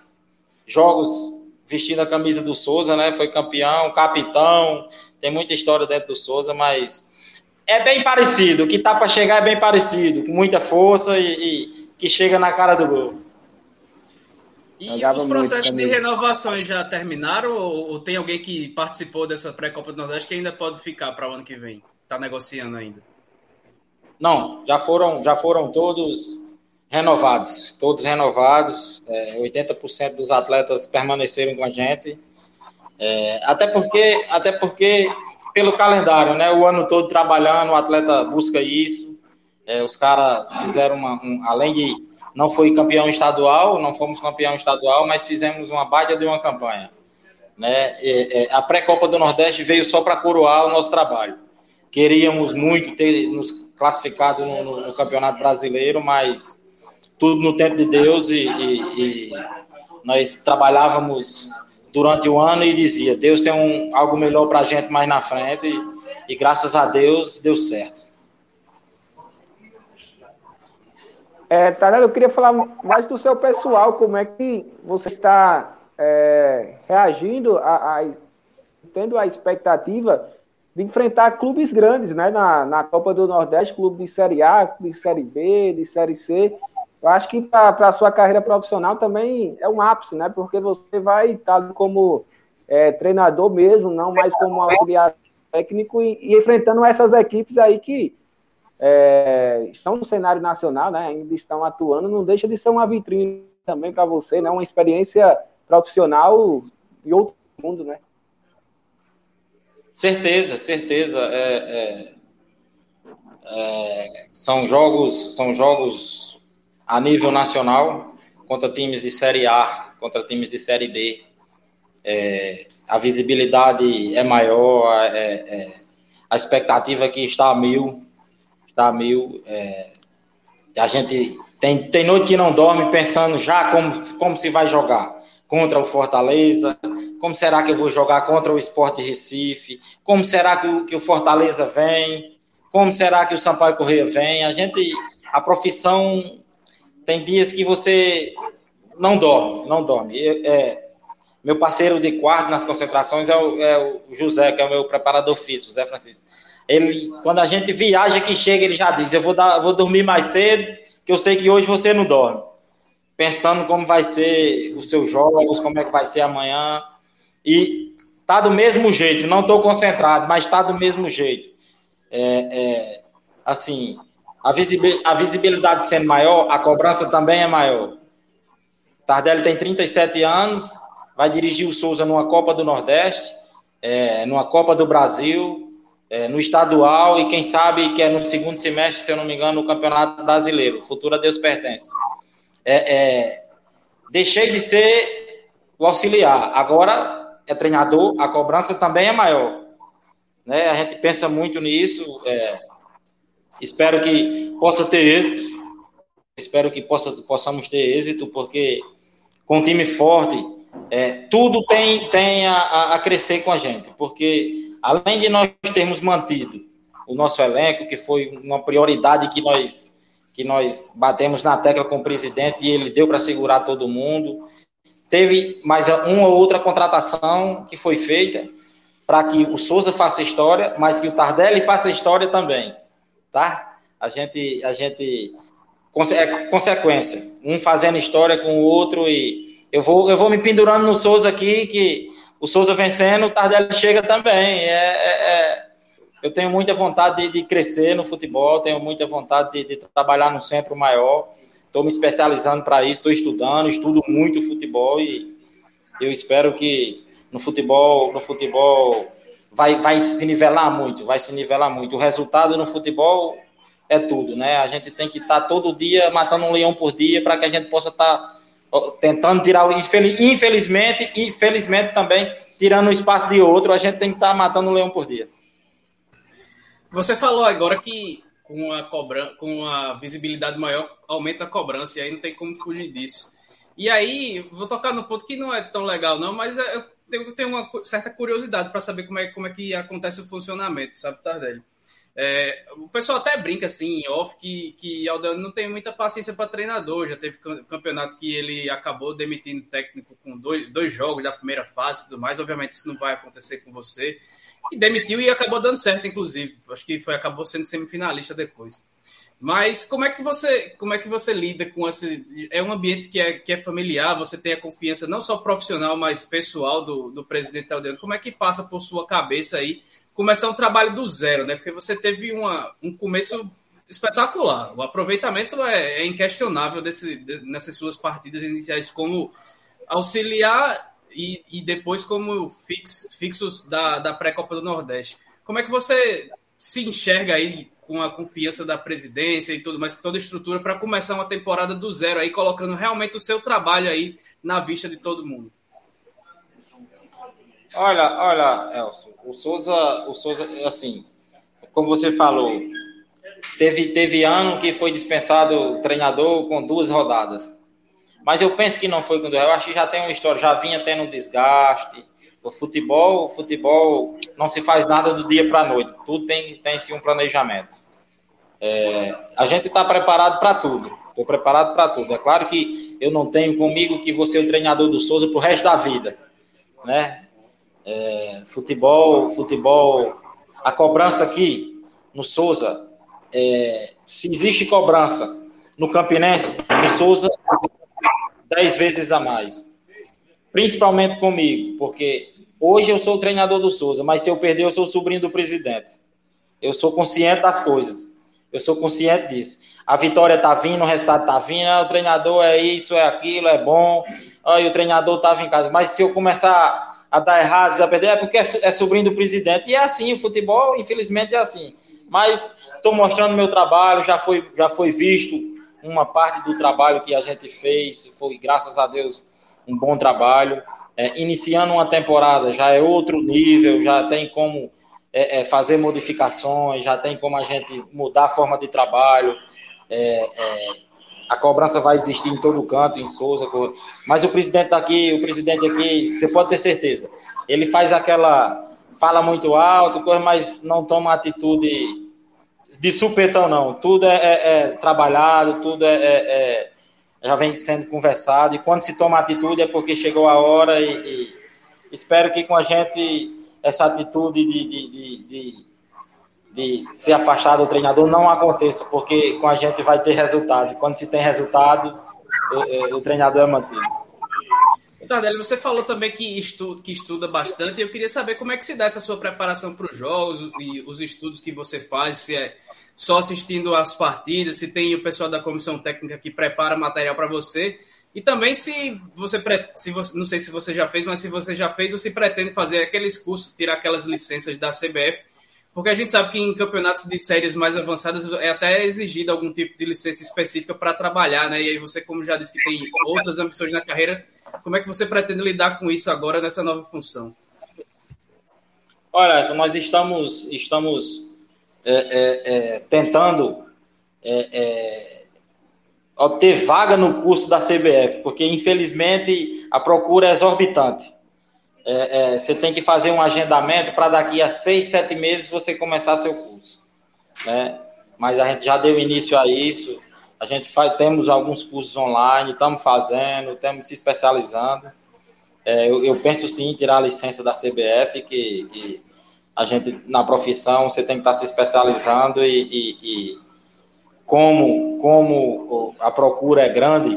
jogos vestindo a camisa do Souza, né? Foi campeão, capitão. Tem muita história dentro do Souza, mas é bem parecido. O que tá para chegar é bem parecido, com muita força e, e que chega na cara do gol. E Jogava os processos de renovações já terminaram ou, ou, tem alguém que participou dessa pré-copa do Nordeste que ainda pode ficar para o ano que vem? Está negociando ainda? Não, já foram, já foram todos renovados, todos renovados. É, 80% dos atletas permaneceram com a gente. É, até porque, até porque pelo calendário, né? O ano todo trabalhando, o atleta busca isso. É, os caras fizeram uma, um, além de não foi campeão estadual, não fomos campeão estadual, mas fizemos uma baita de uma campanha. Né? a pré-copa do Nordeste veio só para coroar o nosso trabalho. Queríamos muito ter nos classificado no, no, no Campeonato Brasileiro, mas tudo no tempo de Deus e, e, e, nós trabalhávamos durante o ano e dizia Deus tem um, algo melhor para a gente mais na frente e, e, graças a Deus deu certo. É, Tarelo, eu queria falar mais do seu pessoal, como é que você está é, reagindo a, a tendo a expectativa de enfrentar clubes grandes, né? Na, na Copa do Nordeste, clube de Série A, de Série B, de Série C. Eu acho que para a sua carreira profissional também é um ápice, né? Porque você vai estar como é, treinador mesmo, não mais como auxiliar técnico e, e enfrentando essas equipes aí que é, estão no cenário nacional, né? Ainda estão atuando, não deixa de ser uma vitrine também para você, né? Uma experiência profissional de outro mundo, né? Certeza, certeza. É, é, é, são jogos, são jogos a nível nacional contra times de série A, contra times de série B. É, a visibilidade é maior, é, é, a expectativa aqui está a mil, está a mil. a gente tem, tem noite que não dorme pensando já como, como se vai jogar contra o Fortaleza, como será que eu vou jogar contra o Esporte Recife? Como será que o, que o Fortaleza vem? Como será que o Sampaio Correia vem? A gente, a profissão tem dias que você não dorme, não dorme. É, meu parceiro de quarto nas concentrações é o, é o, José, que é o meu preparador físico, José Francisco. Ele, quando a gente viaja que chega, ele já diz: Eu vou, dar, vou dormir mais cedo, que eu sei que hoje você não dorme. Pensando como vai ser os seus jogos, como é que vai ser amanhã. E tá do mesmo jeito, não estou concentrado, mas está do mesmo jeito. É, é, assim, a, a, visibilidade sendo maior, a cobrança também é maior. Tardelli tem 37 anos, vai dirigir o Souza numa Copa do Nordeste, é, numa Copa do Brasil, é, no estadual e quem sabe que é no segundo semestre, se eu não me engano, no Campeonato Brasileiro. O futuro a Deus pertence. É, é, deixei de ser o auxiliar, agora é treinador, a cobrança também é maior. Né? A gente pensa muito nisso. É, espero que possa ter êxito. Espero que possa, possamos ter êxito, porque com um time forte, é, tudo tem, tem a, a, crescer com a gente. Porque além de nós termos mantido o nosso elenco, que foi uma prioridade que nós, que nós batemos na tecla com o presidente e ele deu para segurar todo mundo. Teve mais uma ou outra contratação que foi feita para que o Souza faça história, mas que o Tardelli faça história também, tá? A gente, a gente é consequência, um fazendo história com o outro e eu vou, eu vou me pendurando no Souza aqui que o Souza vencendo, o Tardelli chega também. É, é, é, eu tenho muita vontade de, de, crescer no futebol, tenho muita vontade de, de trabalhar no centro maior. Estou me especializando para isso, estou estudando, estudo muito futebol e eu espero que no futebol, no futebol vai, vai se nivelar muito, vai se nivelar muito. O resultado no futebol é tudo, né? A gente tem que estar tá todo dia matando um leão por dia para que a gente possa estar tá tentando tirar o infelizmente e felizmente também tirando o espaço de outro, a gente tem que estar tá matando um leão por dia. Você falou agora que com a cobrança, com a visibilidade maior aumenta a cobrança e aí não tem como fugir disso. E aí vou tocar no ponto que não é tão legal não, mas eu tenho, tenho uma certa curiosidade para saber como é, como é que acontece o funcionamento, sabe, Tardelli? É, o pessoal até brinca assim, off, que, que Aldano não tem muita paciência para treinador. Já teve campeonato que ele acabou demitindo técnico com dois, dois jogos da primeira fase e tudo mais. Obviamente, isso não vai acontecer com você. E demitiu e acabou dando certo, inclusive. Acho que foi, acabou sendo semifinalista depois. Mas como é que você como é que você lida com esse é um ambiente que é, que é familiar, você tem a confiança não só profissional, mas pessoal do, do presidente Aldano. Como é que passa por sua cabeça aí começar um trabalho do zero, né? Porque você teve uma, um começo espetacular. O aproveitamento é, é inquestionável desse, de, nessas suas partidas iniciais como auxiliar e, e depois como fix, fixos da, da pré-copa do Nordeste. Como é que você se enxerga aí com a confiança da presidência e tudo mais, toda a estrutura para começar uma temporada do zero aí, colocando realmente o seu trabalho aí na vista de todo mundo? Olha, olha, Elson, o Souza, o Souza, assim, como você falou, teve, teve ano que foi dispensado o treinador com duas rodadas. Mas eu penso que não foi com duas. Eu acho que já tem uma história, já vinha tendo desgaste. O futebol, o futebol não se faz nada do dia para a noite. Tudo tem, tem sim um planejamento. É, a gente está preparado para tudo. Estou preparado para tudo. É claro que eu não tenho comigo que você é o treinador do Souza para o resto da vida. Né? É, futebol, futebol, a cobrança aqui no Souza, é, se existe cobrança no Campinense, no Souza, dez vezes a mais. Principalmente comigo, porque hoje eu sou o treinador do Souza, mas se eu perder, eu sou o sobrinho do presidente. Eu sou consciente das coisas. Eu sou consciente disso. A vitória tá vindo, o resultado tá vindo, ah, o treinador é isso, é aquilo, é bom, ah, o treinador tava em casa. Mas se eu começar a dar errado, a perder, é porque é, é sobrinho do presidente. E é assim, o futebol, infelizmente, é assim. Mas estou mostrando meu trabalho, já foi, já foi visto uma parte do trabalho que a gente fez, foi, graças a Deus, um bom trabalho. É, iniciando uma temporada já é outro nível, já tem como é, é, fazer modificações, já tem como a gente mudar a forma de trabalho. A cobrança vai existir em todo canto, em Souza, mas o presidente aqui, o presidente aqui, você pode ter certeza, ele faz aquela, fala muito alto, coisa, mas não toma atitude de supetão, não. Tudo é, é, é trabalhado, tudo é, é, é, já vem sendo conversado, e quando se toma atitude é porque chegou a hora e, e espero que com a gente essa atitude de, de, de, de de se afastar do treinador não aconteça, porque com a gente vai ter resultado. Quando se tem resultado, o, o treinador é mantido. Tardelli, você falou também que estuda, que estuda bastante, eu queria saber como é que se dá essa sua preparação para os jogos e os estudos que você faz, se é só assistindo às partidas, se tem o pessoal da comissão técnica que prepara material para você, e também se você, se você, não sei se você já fez, mas se você já fez ou se pretende fazer aqueles cursos, tirar aquelas licenças da CBF Porque a gente sabe que em campeonatos de séries mais avançadas é até exigido algum tipo de licença específica para trabalhar, né? E aí você, como já disse que tem outras ambições na carreira, como é que você pretende lidar com isso agora nessa nova função? Olha, nós estamos, estamos é, é, é, tentando é, é, obter vaga no curso da CBF, porque infelizmente a procura é exorbitante. É, você tem que fazer um agendamento para daqui a seis, sete meses você começar seu curso. Né? Mas a gente já deu início a isso. A gente faz, temos alguns cursos online, estamos fazendo, estamos se especializando. É, eu, eu, penso sim em tirar a licença da CBF, que, que, a gente, na profissão, você tem que estar se especializando e, e, e como, como a procura é grande,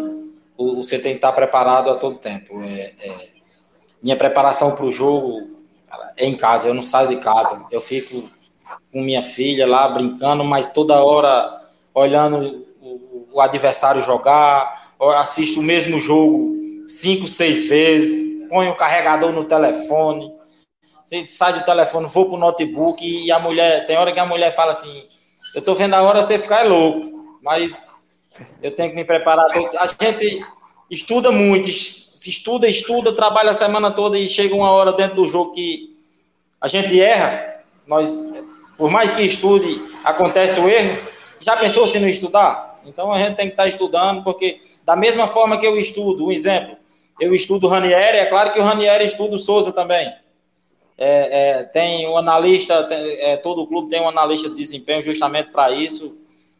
você tem que estar preparado a todo tempo. É, é, minha preparação para o jogo é em casa, eu não saio de casa, eu fico com minha filha lá brincando, mas toda hora olhando o adversário jogar, assisto o mesmo jogo cinco, seis vezes, ponho o carregador no telefone, sai do telefone, vou pro notebook e a mulher, tem hora que a mulher fala assim, eu tô vendo a hora você ficar louco, mas eu tenho que me preparar. A gente estuda muito, estuda, estuda, trabalha a semana toda e chega uma hora dentro do jogo que a gente erra, nós, por mais que estude, acontece o erro. Já pensou se não estudar? Então a gente tem que estar estudando, porque da mesma forma que eu estudo, um exemplo, eu estudo o Ranieri, é claro que o Ranieri estuda o Souza também. É, é, tem um analista, tem, é, todo clube tem um analista de desempenho justamente para isso,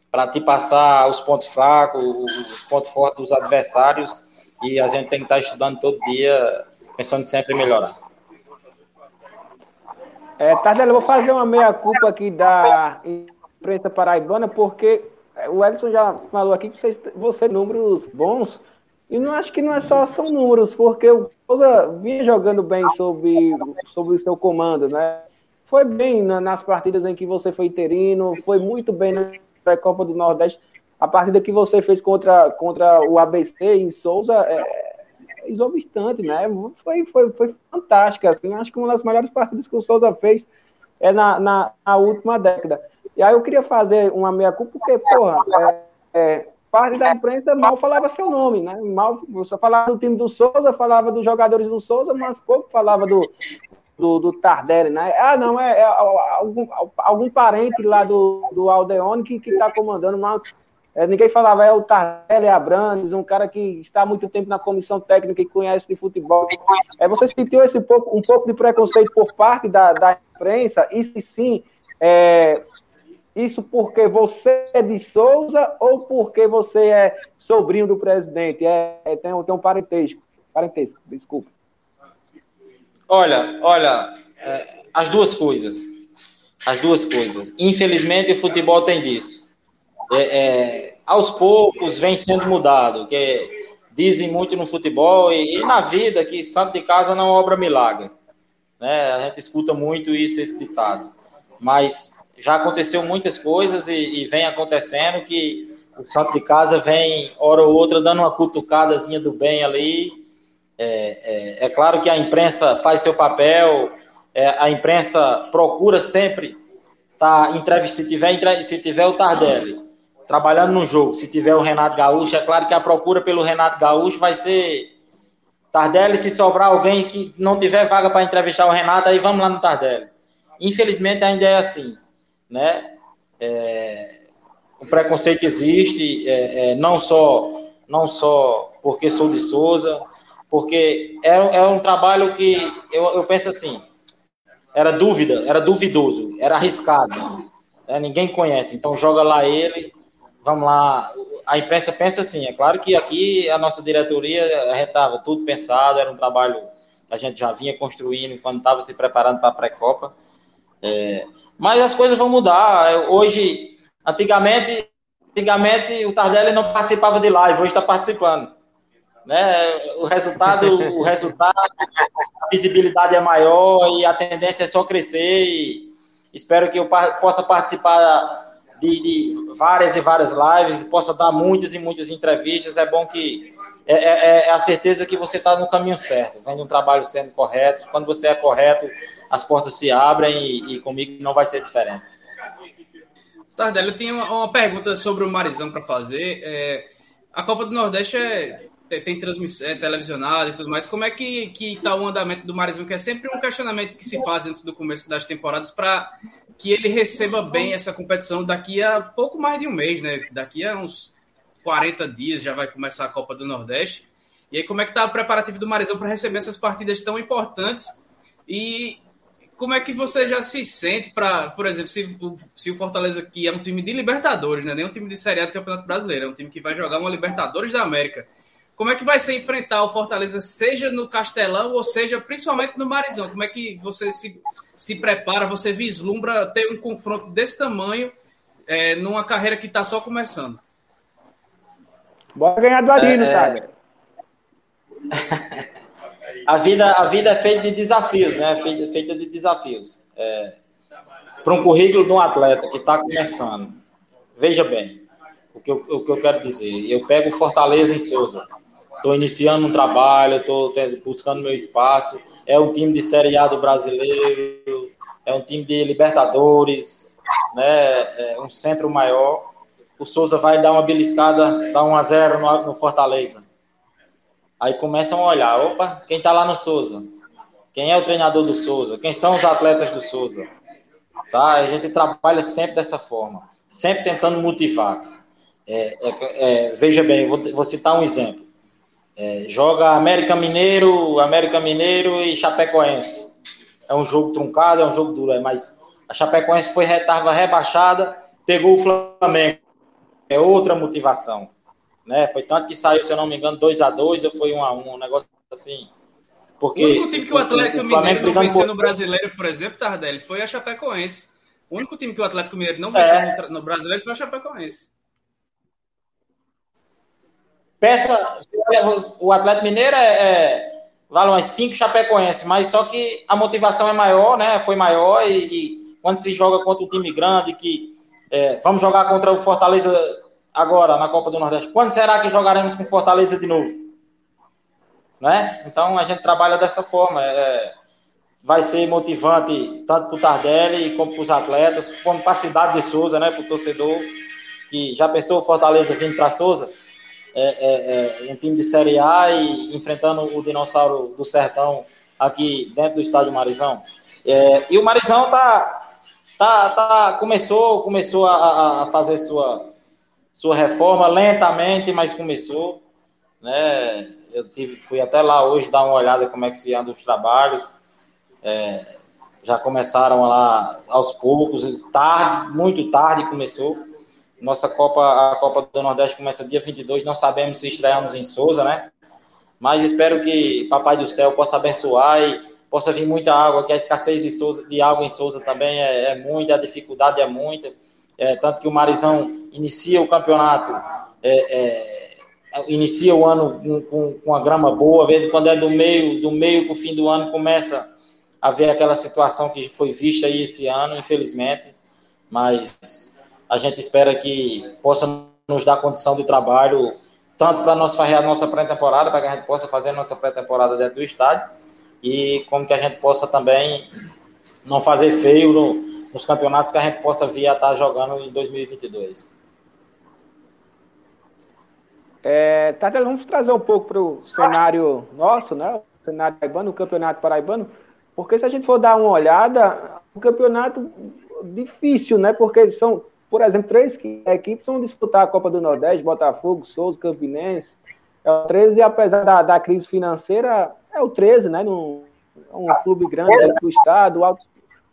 para te passar os pontos fracos, os pontos fortes dos adversários, e a gente tem que estar estudando todo dia, pensando sempre em melhorar. É, Tardela, eu vou fazer uma meia-culpa aqui da imprensa paraibana, porque o Ellison já falou aqui que você, você números bons, e não acho que não é só são números, porque o Souza vinha jogando bem sobre, sobre o seu comando, né? Foi bem na, nas partidas em que você foi interino, foi muito bem na Copa do Nordeste. A partida que você fez contra, contra o ABC em Souza é, é exorbitante, né? Foi, foi, foi fantástica. Assim. Acho que uma das melhores partidas que o Souza fez é na, na, na última década. E aí eu queria fazer uma meia-culpa, porque, porra, é, é, parte da imprensa mal falava seu nome, né? Mal, você falava do time do Souza, falava dos jogadores do Souza, mas pouco falava do, do, do Tardelli, né? Ah, não, é, é algum, algum parente lá do, do Aldeone que está comandando, mas é, ninguém falava, é o Tardelli Abrantes, um cara que está há muito tempo na comissão técnica e conhece de futebol. É, você sentiu esse pouco, um pouco de preconceito por parte da, da imprensa? E se sim, é, isso porque você é de Souza ou porque você é sobrinho do presidente? É, é tem, tem um parentesco. Parentesco, desculpa. Olha, olha, é, as duas coisas. As duas coisas. Infelizmente, o futebol tem disso. É, é, aos poucos vem sendo mudado, que dizem muito no futebol e, e, na vida que santo de casa não obra milagre. Né? A gente escuta muito isso, esse ditado. Mas já aconteceu muitas coisas e, e, vem acontecendo que o santo de casa vem, hora ou outra, dando uma cutucadazinha do bem ali. É, é, é claro que a imprensa faz seu papel, é, a imprensa procura sempre tá, se tiver, se tiver o Tardelli trabalhando no jogo, se tiver o Renato Gaúcho, é claro que a procura pelo Renato Gaúcho vai ser Tardelli, se sobrar alguém que não tiver vaga para entrevistar o Renato, aí vamos lá no Tardelli. Infelizmente ainda é assim né? É, o preconceito existe, é, é, não só não só porque sou de Souza, porque é, é um trabalho que eu, eu penso assim, era dúvida, era duvidoso, era arriscado, né? ninguém conhece, então joga lá ele, vamos lá, a imprensa pensa assim, é claro que aqui a nossa diretoria, estava tudo pensado, era um trabalho que a gente já vinha construindo quando estava se preparando para a pré-copa, é, mas as coisas vão mudar. Hoje, antigamente, antigamente o Tardelli não participava de live, hoje está participando. Né? O resultado, <laughs> o resultado, a visibilidade é maior e a tendência é só crescer. E espero que eu possa participar de, de várias e várias lives, possa dar muitas e muitas entrevistas. É bom que é, é, é a certeza que você está no caminho certo, vendo um trabalho sendo correto. Quando você é correto, as portas se abrem e, e comigo não vai ser diferente. Tardelli, eu tinha uma, uma pergunta sobre o Marizão para fazer. É, a Copa do Nordeste é, tem, tem transmissão é, televisionada e tudo mais. Como é que, que tá o andamento do Marizão? Que é sempre um questionamento que se faz antes do começo das temporadas para que ele receba bem essa competição daqui a pouco mais de um mês, né? Daqui a uns 40 dias já vai começar a Copa do Nordeste. E aí, como é que tá o preparativo do Marizão para receber essas partidas tão importantes? E como é que você já se sente para, por exemplo, se, se, o Fortaleza aqui é um time de Libertadores, né? nem um time de Série A do Campeonato Brasileiro, é um time que vai jogar uma Libertadores da América. Como é que vai ser enfrentar o Fortaleza, seja no Castelão ou seja principalmente no Marizão? Como é que você se, se prepara, você vislumbra ter um confronto desse tamanho é, numa carreira que está só começando? Bora ganhar do Arino, é, é... <laughs> a vida, a vida é feita de desafios, né? Feita, feita de desafios. É, Para um currículo de um atleta que está começando, veja bem o que, eu, o que eu quero dizer. Eu pego Fortaleza em Souza. Estou iniciando um trabalho, estou buscando meu espaço. É um time de Série A do brasileiro, é um time de Libertadores, né? É um centro maior. O Souza vai dar uma beliscada, dar 1 a 0 no, no Fortaleza Aí começam a olhar, opa, quem está lá no Souza? Quem é o treinador do Souza? Quem são os atletas do Souza? Tá? A gente trabalha sempre dessa forma, sempre tentando motivar. É, é, é, veja bem, vou, vou, citar um exemplo. É, joga América Mineiro, América Mineiro e Chapecoense. É um jogo truncado, é um jogo duro, é, mas a Chapecoense foi estava rebaixada, pegou o Flamengo. É outra motivação né? Foi tanto que saiu, se eu não me engano, 2 a 2 ou foi 1 a 1 um negócio assim. Porque, o único time que o Atlético o Mineiro não venceu no Brasileiro, por exemplo, Tardelli, foi a Chapecoense. O único time que o Atlético Mineiro não venceu é. no Brasileiro foi a Chapecoense. Peça, o Atlético Mineiro é, é vale umas 5 Chapecoense, mas só que a motivação é maior, né? Foi maior e, e quando se joga contra um time grande que é, vamos jogar contra o Fortaleza agora na Copa do Nordeste. Quando será que jogaremos com Fortaleza de novo? Né? Então a gente trabalha dessa forma. É, vai ser motivante tanto para o Tardelli como para os atletas, como para a cidade de Souza, né? para o torcedor que já pensou o Fortaleza vindo para Souza. É, é, é, um time de Série A e enfrentando o dinossauro do Sertão aqui dentro do estádio Marizão. É, e o Marizão tá, tá, tá, começou, começou a, a fazer sua, sua reforma lentamente, mas começou. Né? Eu tive, fui até lá hoje dar uma olhada como é que se anda os trabalhos. É, já começaram lá aos poucos, tarde, muito tarde começou. Nossa Copa, a Copa do Nordeste começa dia 22, não sabemos se estreamos em Souza, né? Mas espero que Papai do Céu possa abençoar e possa vir muita água, que a escassez de, Souza, de água em Souza também é, é muita, a dificuldade é muita é, tanto que o Marizão inicia o campeonato, é, é, inicia o ano com, com, com a grama boa, vendo quando é do meio, do meio para o fim do ano começa a ver aquela situação que foi vista aí esse ano, infelizmente, mas a gente espera que possa nos dar condição de trabalho, tanto para nós fazer a nossa pré-temporada, para que a gente possa fazer a nossa pré-temporada dentro do estádio, e como que a gente possa também não fazer feio no, nos campeonatos que a gente possa vir a estar jogando em 2022. É, Tadeu, vamos trazer um pouco para o cenário nosso, né? O cenário paraibano, o campeonato paraibano, porque se a gente for dar uma olhada, o campeonato difícil, né? Porque são, por exemplo, três equipes vão disputar a Copa do Nordeste, Botafogo, Souza, Campinense. É o 13, apesar da, da crise financeira, é o 13, né? Num, é um clube grande do estado, alto,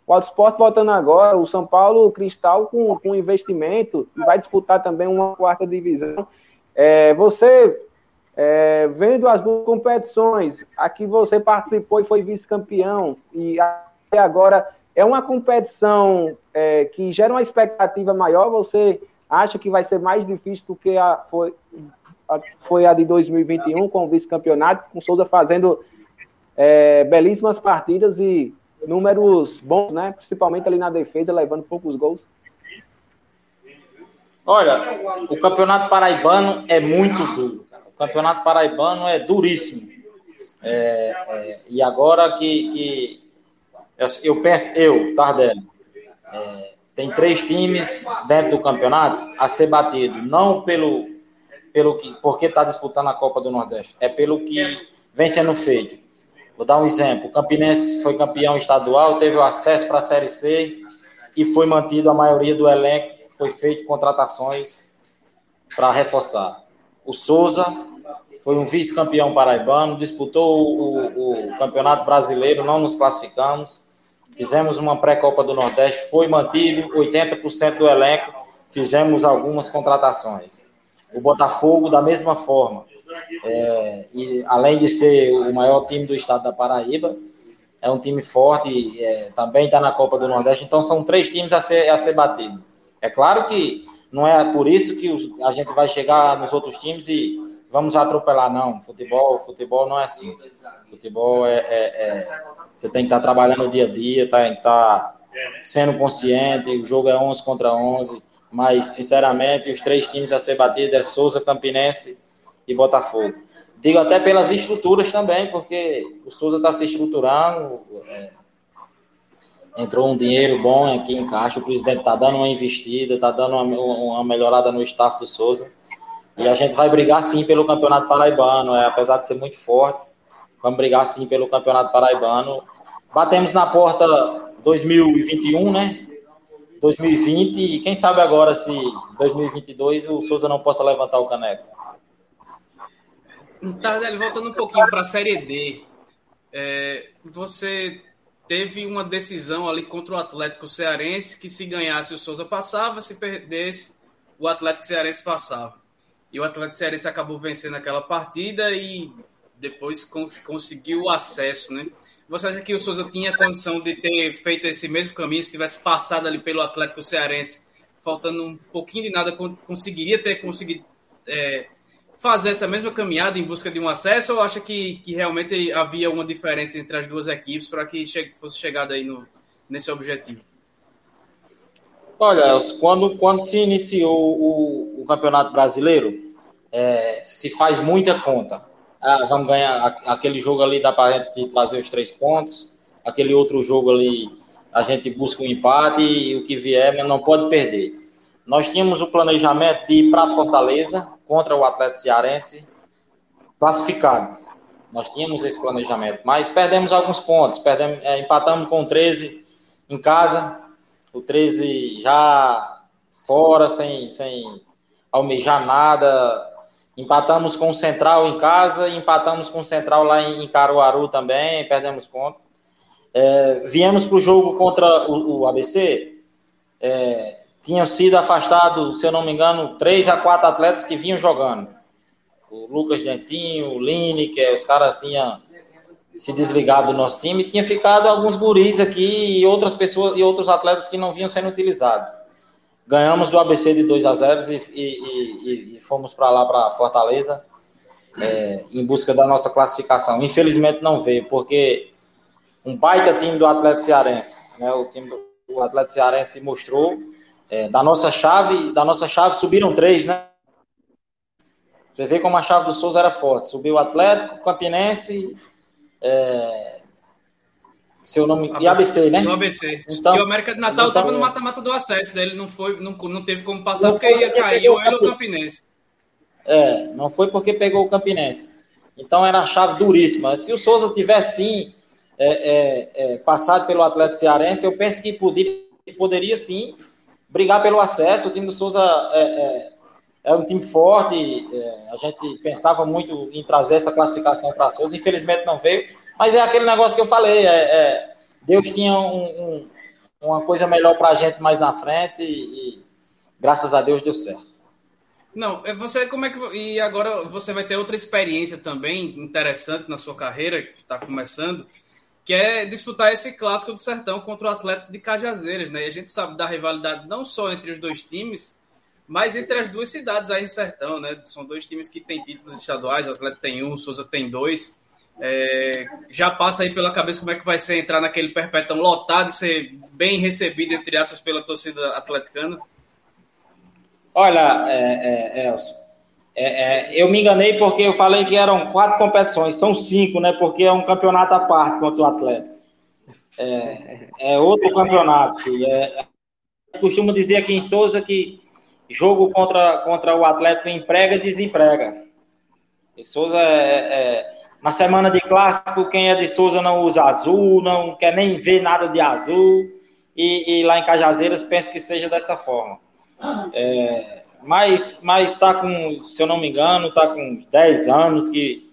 o Auto Esporte voltando agora, o São Paulo Cristal com, com investimento e vai disputar também uma quarta divisão. É, você, é, vendo as duas competições, aqui você participou e foi vice-campeão, e agora é uma competição é, que gera uma expectativa maior, você acha que vai ser mais difícil do que a, foi, a, foi a de 2021 com o vice-campeonato, com Souza fazendo é, belíssimas partidas e números bons, né? Principalmente ali na defesa, levando poucos gols. Olha, o campeonato paraibano é muito duro. O Campeonato Paraibano é duríssimo. É, é, e agora que, que eu, penso, eu, Tardelli, é, tem três times dentro do campeonato a ser batido, não pelo, pelo que, porque está disputando a Copa do Nordeste, é pelo que vem sendo feito. Vou dar um exemplo. O Campinense foi campeão estadual, teve o acesso para a Série C e foi mantido a maioria do elenco, foi feito contratações para reforçar. O Souza foi um vice-campeão paraibano, disputou o, o, Campeonato Brasileiro, não nos classificamos. Fizemos uma pré-copa do Nordeste, foi mantido 80% do elenco, fizemos algumas contratações. O Botafogo, da mesma forma, é, e além de ser o maior time do estado da Paraíba, é um time forte, é, também está na Copa do Nordeste, então são três times a ser, a ser batido. É claro que não é por isso que a gente vai chegar nos outros times e vamos atropelar, não. Futebol, futebol não é assim. Futebol é, é, é você tem que estar tá trabalhando o dia a dia, tá, tem que estar tá sendo consciente, o jogo é 11 contra 11, mas, sinceramente, os três times a ser batidos é Souza, Campinense e Botafogo. Digo até pelas estruturas também, porque o Souza está se estruturando, é, entrou um dinheiro bom aqui em caixa, o presidente está dando uma investida, está dando uma, uma, melhorada no staff do Souza. E a gente vai brigar sim pelo Campeonato Paraibano, é, apesar de ser muito forte, vamos brigar sim pelo Campeonato Paraibano. Batemos na porta 2021, né? 2020 e quem sabe agora se 2022 o Souza não possa levantar o caneco. Tardelli, voltando um pouquinho para a Série D, é, você teve uma decisão ali contra o Atlético Cearense que se ganhasse o Souza passava, se perdesse o Atlético Cearense passava. E o Atlético Cearense acabou vencendo aquela partida e depois conseguiu o acesso, né? Você acha que o Souza tinha condição de ter feito esse mesmo caminho se tivesse passado ali pelo Atlético Cearense, faltando um pouquinho de nada, conseguiria ter conseguido é, fazer essa mesma caminhada em busca de um acesso ou acha que, que realmente havia uma diferença entre as duas equipes para que che fosse chegado aí no, nesse objetivo? Olha, quando, quando se iniciou o, o Campeonato Brasileiro, é, se faz muita conta. Ah, vamos ganhar aquele jogo ali, dá para a gente trazer os três pontos. Aquele outro jogo ali, a gente busca um empate e o que vier, mas não pode perder. Nós tínhamos o planejamento de ir para Fortaleza, contra o Atlético Cearense classificado. Nós tínhamos esse planejamento, mas perdemos alguns pontos. Perdemos, é, empatamos com o 13 em casa, o 13 já fora, sem, sem almejar nada. Empatamos com o Central em casa, empatamos com o Central lá em Caruaru também, perdemos ponto. É, viemos para o jogo contra o, o ABC, é, tinham sido afastados, se eu não me engano, três a quatro atletas que vinham jogando. O Lucas Dentinho, o Lineker, os caras tinham se desligado do nosso time, tinha ficado alguns guris aqui e outras pessoas e outros atletas que não vinham sendo utilizados. Ganhamos do ABC de 2 a 0 e, e, e, e fomos para lá, para Fortaleza, é, em busca da nossa classificação. Infelizmente não veio, porque um baita time do Atlético Cearense, né, o time do Atlético Cearense mostrou é, da nossa chave, da nossa chave subiram três, né? Você vê como a chave do Souza era forte. Subiu o Atlético, Campinense, é, seu nome ABC, e ABC, né? No ABC. Então, e o América de Natal estava então, no mata-mata do acesso, dele não foi, não, não teve como passar porque ia cair ou ele ou o Campinense. É, não foi porque pegou o Campinense. Então era a chave duríssima. Se o Souza tivesse sim é, é, é, passado pelo Atlético Cearense, eu penso que poderia, poderia sim brigar pelo acesso. O time do Souza é, é um time forte. É, a gente pensava muito em trazer essa classificação para Souza. Infelizmente não veio. Mas é aquele negócio que eu falei. É, é Deus tinha um, um, uma coisa melhor para a gente mais na frente e, e, graças a Deus deu certo. Não, é, você como é que e agora você vai ter outra experiência também interessante na sua carreira que está começando que é disputar esse clássico do Sertão contra o Atlético de Cajazeiras, né? E a gente sabe da rivalidade não só entre os dois times, mas entre as duas cidades aí no Sertão, né? São dois times que têm títulos estaduais, o Atlético tem um, o Souza tem dois. É, já passa aí pela cabeça como é que vai ser entrar naquele perpétuo lotado e ser bem recebido, entre aspas, pela torcida atleticana? Olha, é, é, Elcio, É, é, eu me enganei porque eu falei que eram quatro competições, são cinco, né? Porque é um campeonato à parte contra o Atlético. É, é outro campeonato. É, costumo dizer aqui em Souza que jogo contra, contra o Atlético emprega e desemprega. E Souza é, é, na semana de clássico, quem é de Souza não usa azul, não quer nem ver nada de azul. E, e lá em Cajazeiras pensa que seja dessa forma. É, mas mas está com, se eu não me engano, está com 10 anos que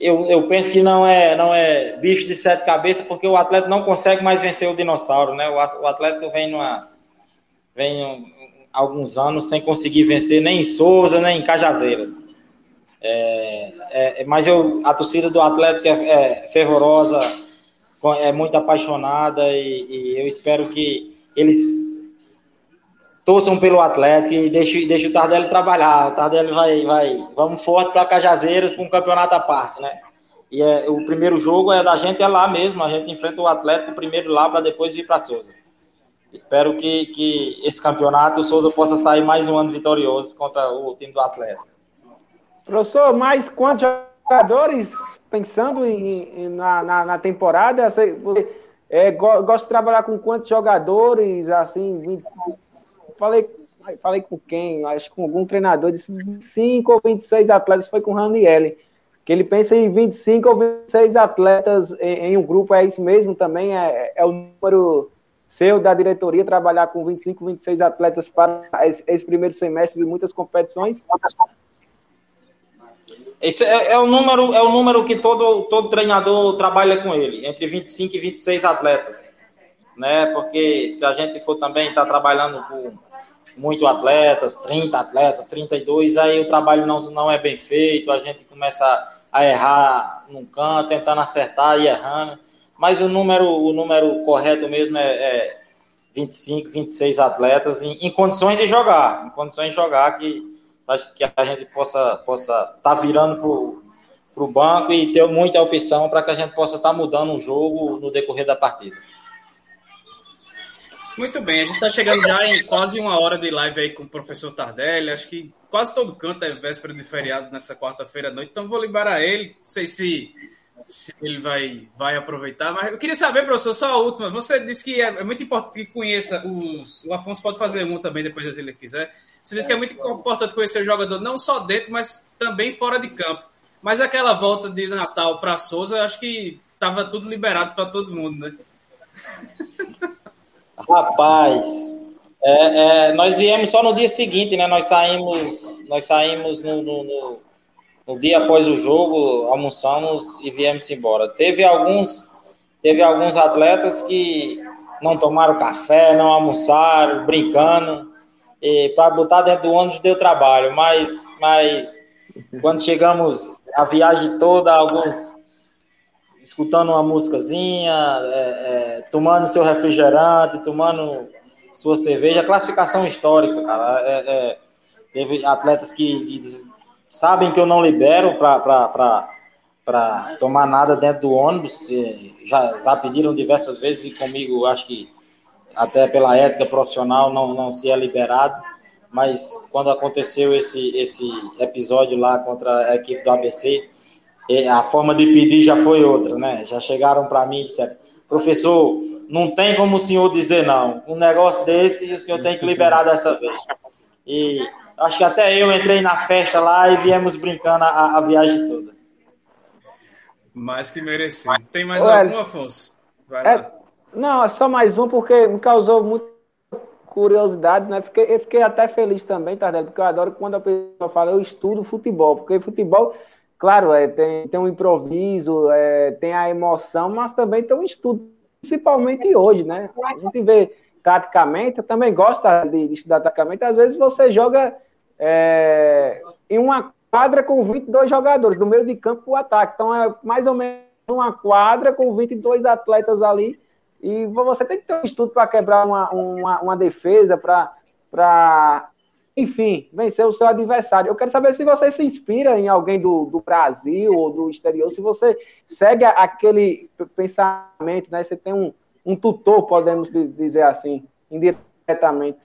eu, eu penso que não é não é bicho de sete cabeças porque o atleta não consegue mais vencer o dinossauro, né? O, o atleta vem numa vem alguns anos sem conseguir vencer nem em Souza, nem em Cajazeiras. É, é, mas eu, a torcida do Atlético é, é fervorosa, é muito apaixonada e, e, eu espero que eles torçam pelo Atlético e deixem deixe o Tardelli trabalhar. O Tardelli vai, vai vamos forte para Cajazeiras para um campeonato à parte, né? E é, o primeiro jogo é da gente é lá mesmo, a gente enfrenta o Atlético primeiro lá para depois vir para Souza. Espero que, que esse campeonato o Souza possa sair mais um ano vitorioso contra o time do Atlético. Professor, mais quantos jogadores pensando em, em na, na, na, temporada? Você, é, gosta de trabalhar com quantos jogadores? Assim, 20, falei, falei com quem? Acho com algum treinador, disse 25 ou 26 atletas, foi com o Ranielli. Que ele pensa em 25 ou 26 atletas em, em um grupo, é isso mesmo também? É, é o número seu da diretoria trabalhar com 25, 26 atletas para esse, primeiro semestre de muitas competições? Esse é, é, o número, é o número que todo, todo treinador trabalha com ele, entre 25 e 26 atletas. Né? Porque se a gente for também estar tá trabalhando com muito atletas, 30 atletas, 32, aí o trabalho não, não é bem feito, a gente começa a errar num canto, tentando acertar e errando. Mas o número, o número correto mesmo é, é 25, 26 atletas em, em condições de jogar, em condições de jogar que que a gente possa possa tá virando para o banco e ter muita opção para que a gente possa estar tá mudando o jogo no decorrer da partida. Muito bem, a gente está chegando já em quase uma hora de live aí com o professor Tardelli. Acho que quase todo canto é véspera de feriado nessa quarta-feira à noite, então vou liberar ele. Não sei se, se ele vai, vai aproveitar, mas eu queria saber, professor, só a última. Você disse que é, é muito importante que conheça os. O Afonso pode fazer um também depois, se ele quiser você disse que é muito importante conhecer o jogador, não só dentro, mas também fora de campo. Mas aquela volta de Natal para Souza, acho que estava tudo liberado para todo mundo, né? Rapaz, é, é, nós viemos só no dia seguinte, né? Nós saímos, nós saímos no, no, no, no, dia após o jogo, almoçamos e viemos embora. Teve alguns, teve alguns atletas que não tomaram café, não almoçaram, brincando para botar dentro do ônibus deu trabalho, mas, mas quando chegamos a viagem toda, alguns escutando uma músicazinha, é, é, tomando seu refrigerante, tomando sua cerveja, classificação histórica, cara. É, é teve atletas que sabem que eu não libero para tomar nada dentro do ônibus, já, já pediram diversas vezes e comigo acho que até pela ética profissional não, não se é liberado, mas quando aconteceu esse, esse episódio lá contra a equipe do ABC, a forma de pedir já foi outra, né? Já chegaram para mim e disseram, professor, não tem como o senhor dizer não. Um negócio desse o senhor tem que liberar dessa vez. E acho que até eu entrei na festa lá e viemos brincando a, a viagem toda. Mais que merecido. Tem mais Ô, algum, Afonso? Vai é, lá. Não, é só mais um, porque me causou muita curiosidade, né? Fiquei, eu fiquei até feliz também, Tardelli, porque eu adoro quando a pessoa fala, eu estudo futebol, porque futebol, claro, é, tem, tem um improviso, é, tem a emoção, mas também tem um estudo, principalmente hoje, né? A gente vê taticamente, eu também gosto de, de estudar taticamente, às vezes você joga é, em uma quadra com 22 jogadores, do meio de campo para o ataque, então é mais ou menos uma quadra com 22 atletas ali, e você tem que ter um estudo para quebrar uma, uma, uma defesa, para, enfim, vencer o seu adversário. Eu quero saber se você se inspira em alguém do, do Brasil ou do exterior, se você segue aquele pensamento, né? Você tem um, um tutor, podemos dizer assim, indiretamente.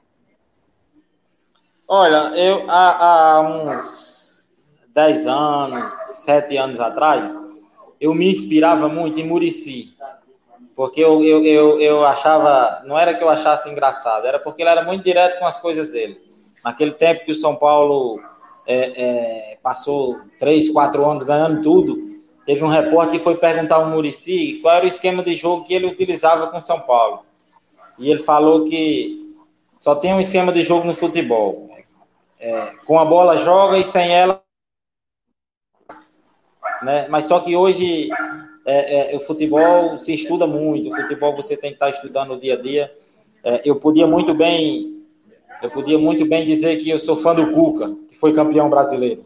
Olha, eu há, há uns 10 anos, 7 anos atrás, eu me inspirava muito em Murici. Porque eu, eu, eu, eu, achava, não era que eu achasse engraçado, era porque ele era muito direto com as coisas dele. Naquele tempo que o São Paulo é, é, passou três, quatro anos ganhando tudo, teve um repórter que foi perguntar ao Murici qual era o esquema de jogo que ele utilizava com o São Paulo. E ele falou que só tem um esquema de jogo no futebol. É, com a bola joga e sem ela. Né? Mas só que hoje é, é, o futebol se estuda muito, o futebol você tem que estar estudando no dia a dia. É, eu podia muito bem, eu podia muito bem dizer que eu sou fã do Cuca, que foi campeão brasileiro,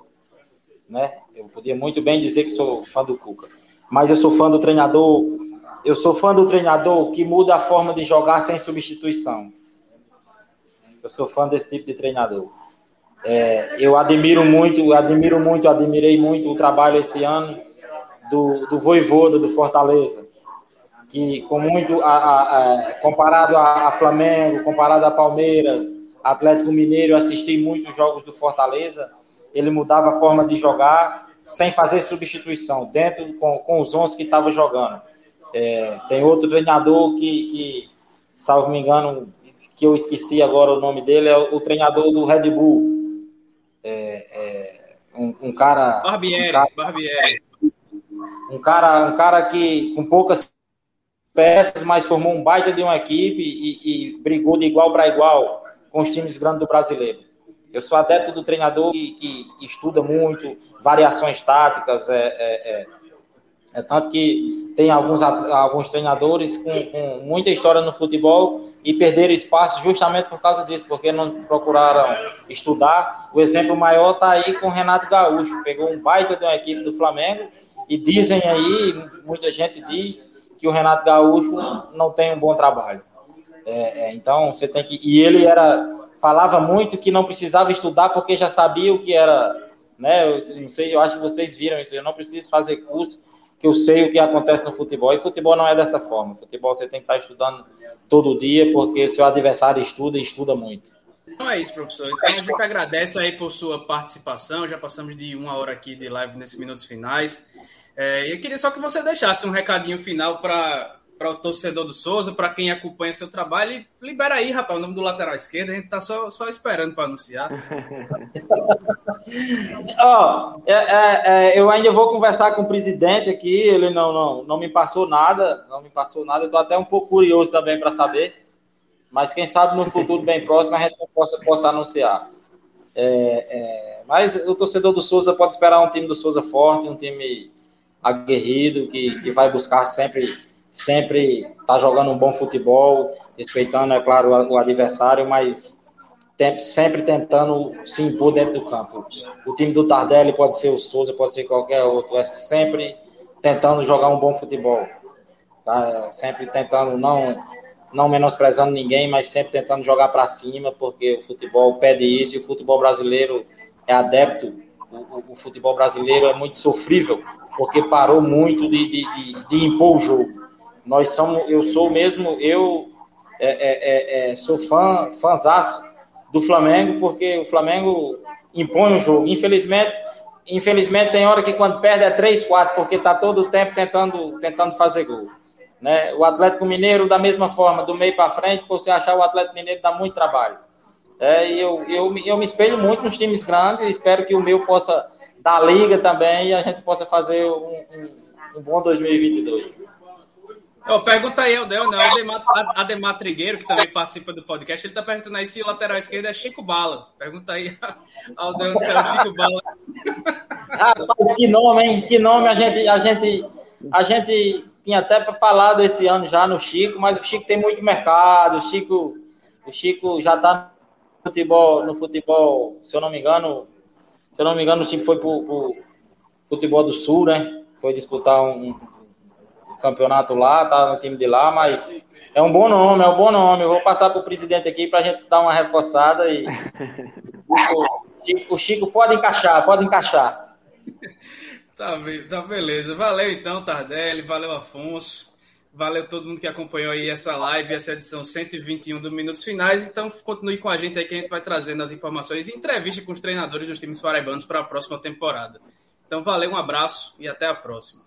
né? Eu podia muito bem dizer que sou fã do Cuca, mas eu sou fã do treinador, eu sou fã do treinador que muda a forma de jogar sem substituição. Eu sou fã desse tipo de treinador. É, eu admiro muito, admiro muito, admirei muito o trabalho esse ano do, do Voivoda do Fortaleza, que com muito a, a, a, comparado a, Flamengo, comparado a Palmeiras, Atlético Mineiro, eu assisti muitos jogos do Fortaleza, ele mudava a forma de jogar sem fazer substituição, dentro com, com os 11 que estava jogando. É, tem outro treinador que, que, salvo me engano, que eu esqueci agora o nome dele, é o, o treinador do Red Bull. Um, um, cara. Barbieri, um cara, Barbieri um cara, um cara que com poucas peças, mas formou um baita de uma equipe e, e brigou de igual para igual com os times grandes do brasileiro. Eu sou adepto do treinador que, que estuda muito variações táticas, é, é, é, é, tanto que tem alguns, alguns treinadores com, com muita história no futebol e perderam espaço justamente por causa disso, porque não procuraram estudar. O exemplo maior está aí com o Renato Gaúcho, pegou um baita de uma equipe do Flamengo e dizem aí, muita gente diz, que o Renato Gaúcho não tem um bom trabalho. É, é, então, você tem que. E ele era. Falava muito que não precisava estudar porque já sabia o que era. Né? Eu não sei, eu acho que vocês viram isso. Eu não preciso fazer curso, que eu sei o que acontece no futebol. E futebol não é dessa forma. Futebol você tem que estar estudando todo dia, porque seu adversário estuda e estuda muito. Então é isso, professor. Então a gente agradece aí por sua participação. Já passamos de uma hora aqui de live nesses minutos finais. É, eu queria só que você deixasse um recadinho final para para o torcedor do Souza, para quem acompanha seu trabalho, libera aí, rapaz, o nome do lateral esquerdo, a gente está só, só esperando para anunciar. <laughs> oh, é, é, eu ainda vou conversar com o presidente aqui, ele não, não, não me passou nada, não me passou nada, estou até um pouco curioso também para saber, mas quem sabe no futuro bem próximo a gente possa, possa anunciar. É, é, mas o torcedor do Souza pode esperar um time do Souza forte, um time aguerrido, que, que vai buscar sempre sempre tá jogando um bom futebol, respeitando, é claro, o adversário, mas sempre tentando se impor dentro do campo. O time do Tardelli pode ser o Souza, pode ser qualquer outro, é sempre tentando jogar um bom futebol. Tá? Sempre tentando, não, não menosprezando ninguém, mas sempre tentando jogar para cima, porque o futebol pede isso e o futebol brasileiro é adepto. O, o futebol brasileiro é muito sofrível porque parou muito de, de, de, de impor o jogo. Nós somos, eu sou mesmo, eu é, é, é, é sou fã, fãzaço do Flamengo, porque o Flamengo impõe o jogo. Infelizmente, infelizmente tem hora que quando perde é 3, 4, porque está todo o tempo tentando, tentando fazer gol. Né? O Atlético Mineiro, da mesma forma, do meio para frente, você achar o Atlético Mineiro dá muito trabalho. É, e eu, eu, eu me espelho muito nos times grandes e espero que o meu possa da liga também e a gente possa fazer um, um, um bom 2022. Pergunta aí, Aldel, né? Ademar, Ademar Trigueiro, que também participa do podcast, ele está perguntando aí se o lateral esquerdo é Chico Bala. Pergunta aí, <laughs> Aldel, se é o Chico Bala. Rapaz, que nome, hein? Que nome a gente, a gente, a gente tinha até falado esse ano já no Chico, mas o Chico tem muito mercado, o Chico, o Chico já está no futebol, no futebol, se eu não me engano, se eu não me engano, o time foi pro, pro futebol do Sul, né? Foi disputar um campeonato lá, tá no time de lá, mas é um bom nome, é um bom nome. Eu vou passar pro presidente aqui para a gente dar uma reforçada e o <laughs> Chico, o Chico pode encaixar, pode encaixar. Tá, tá beleza. Valeu então, Tardelli, valeu, Afonso. Valeu todo mundo que acompanhou aí essa live, essa edição 121 do Minutos Finais. Então, continue com a gente aí que a gente vai trazendo as informações e entrevista com os treinadores dos times paraibanos para a próxima temporada. Então, valeu, um abraço e até a próxima.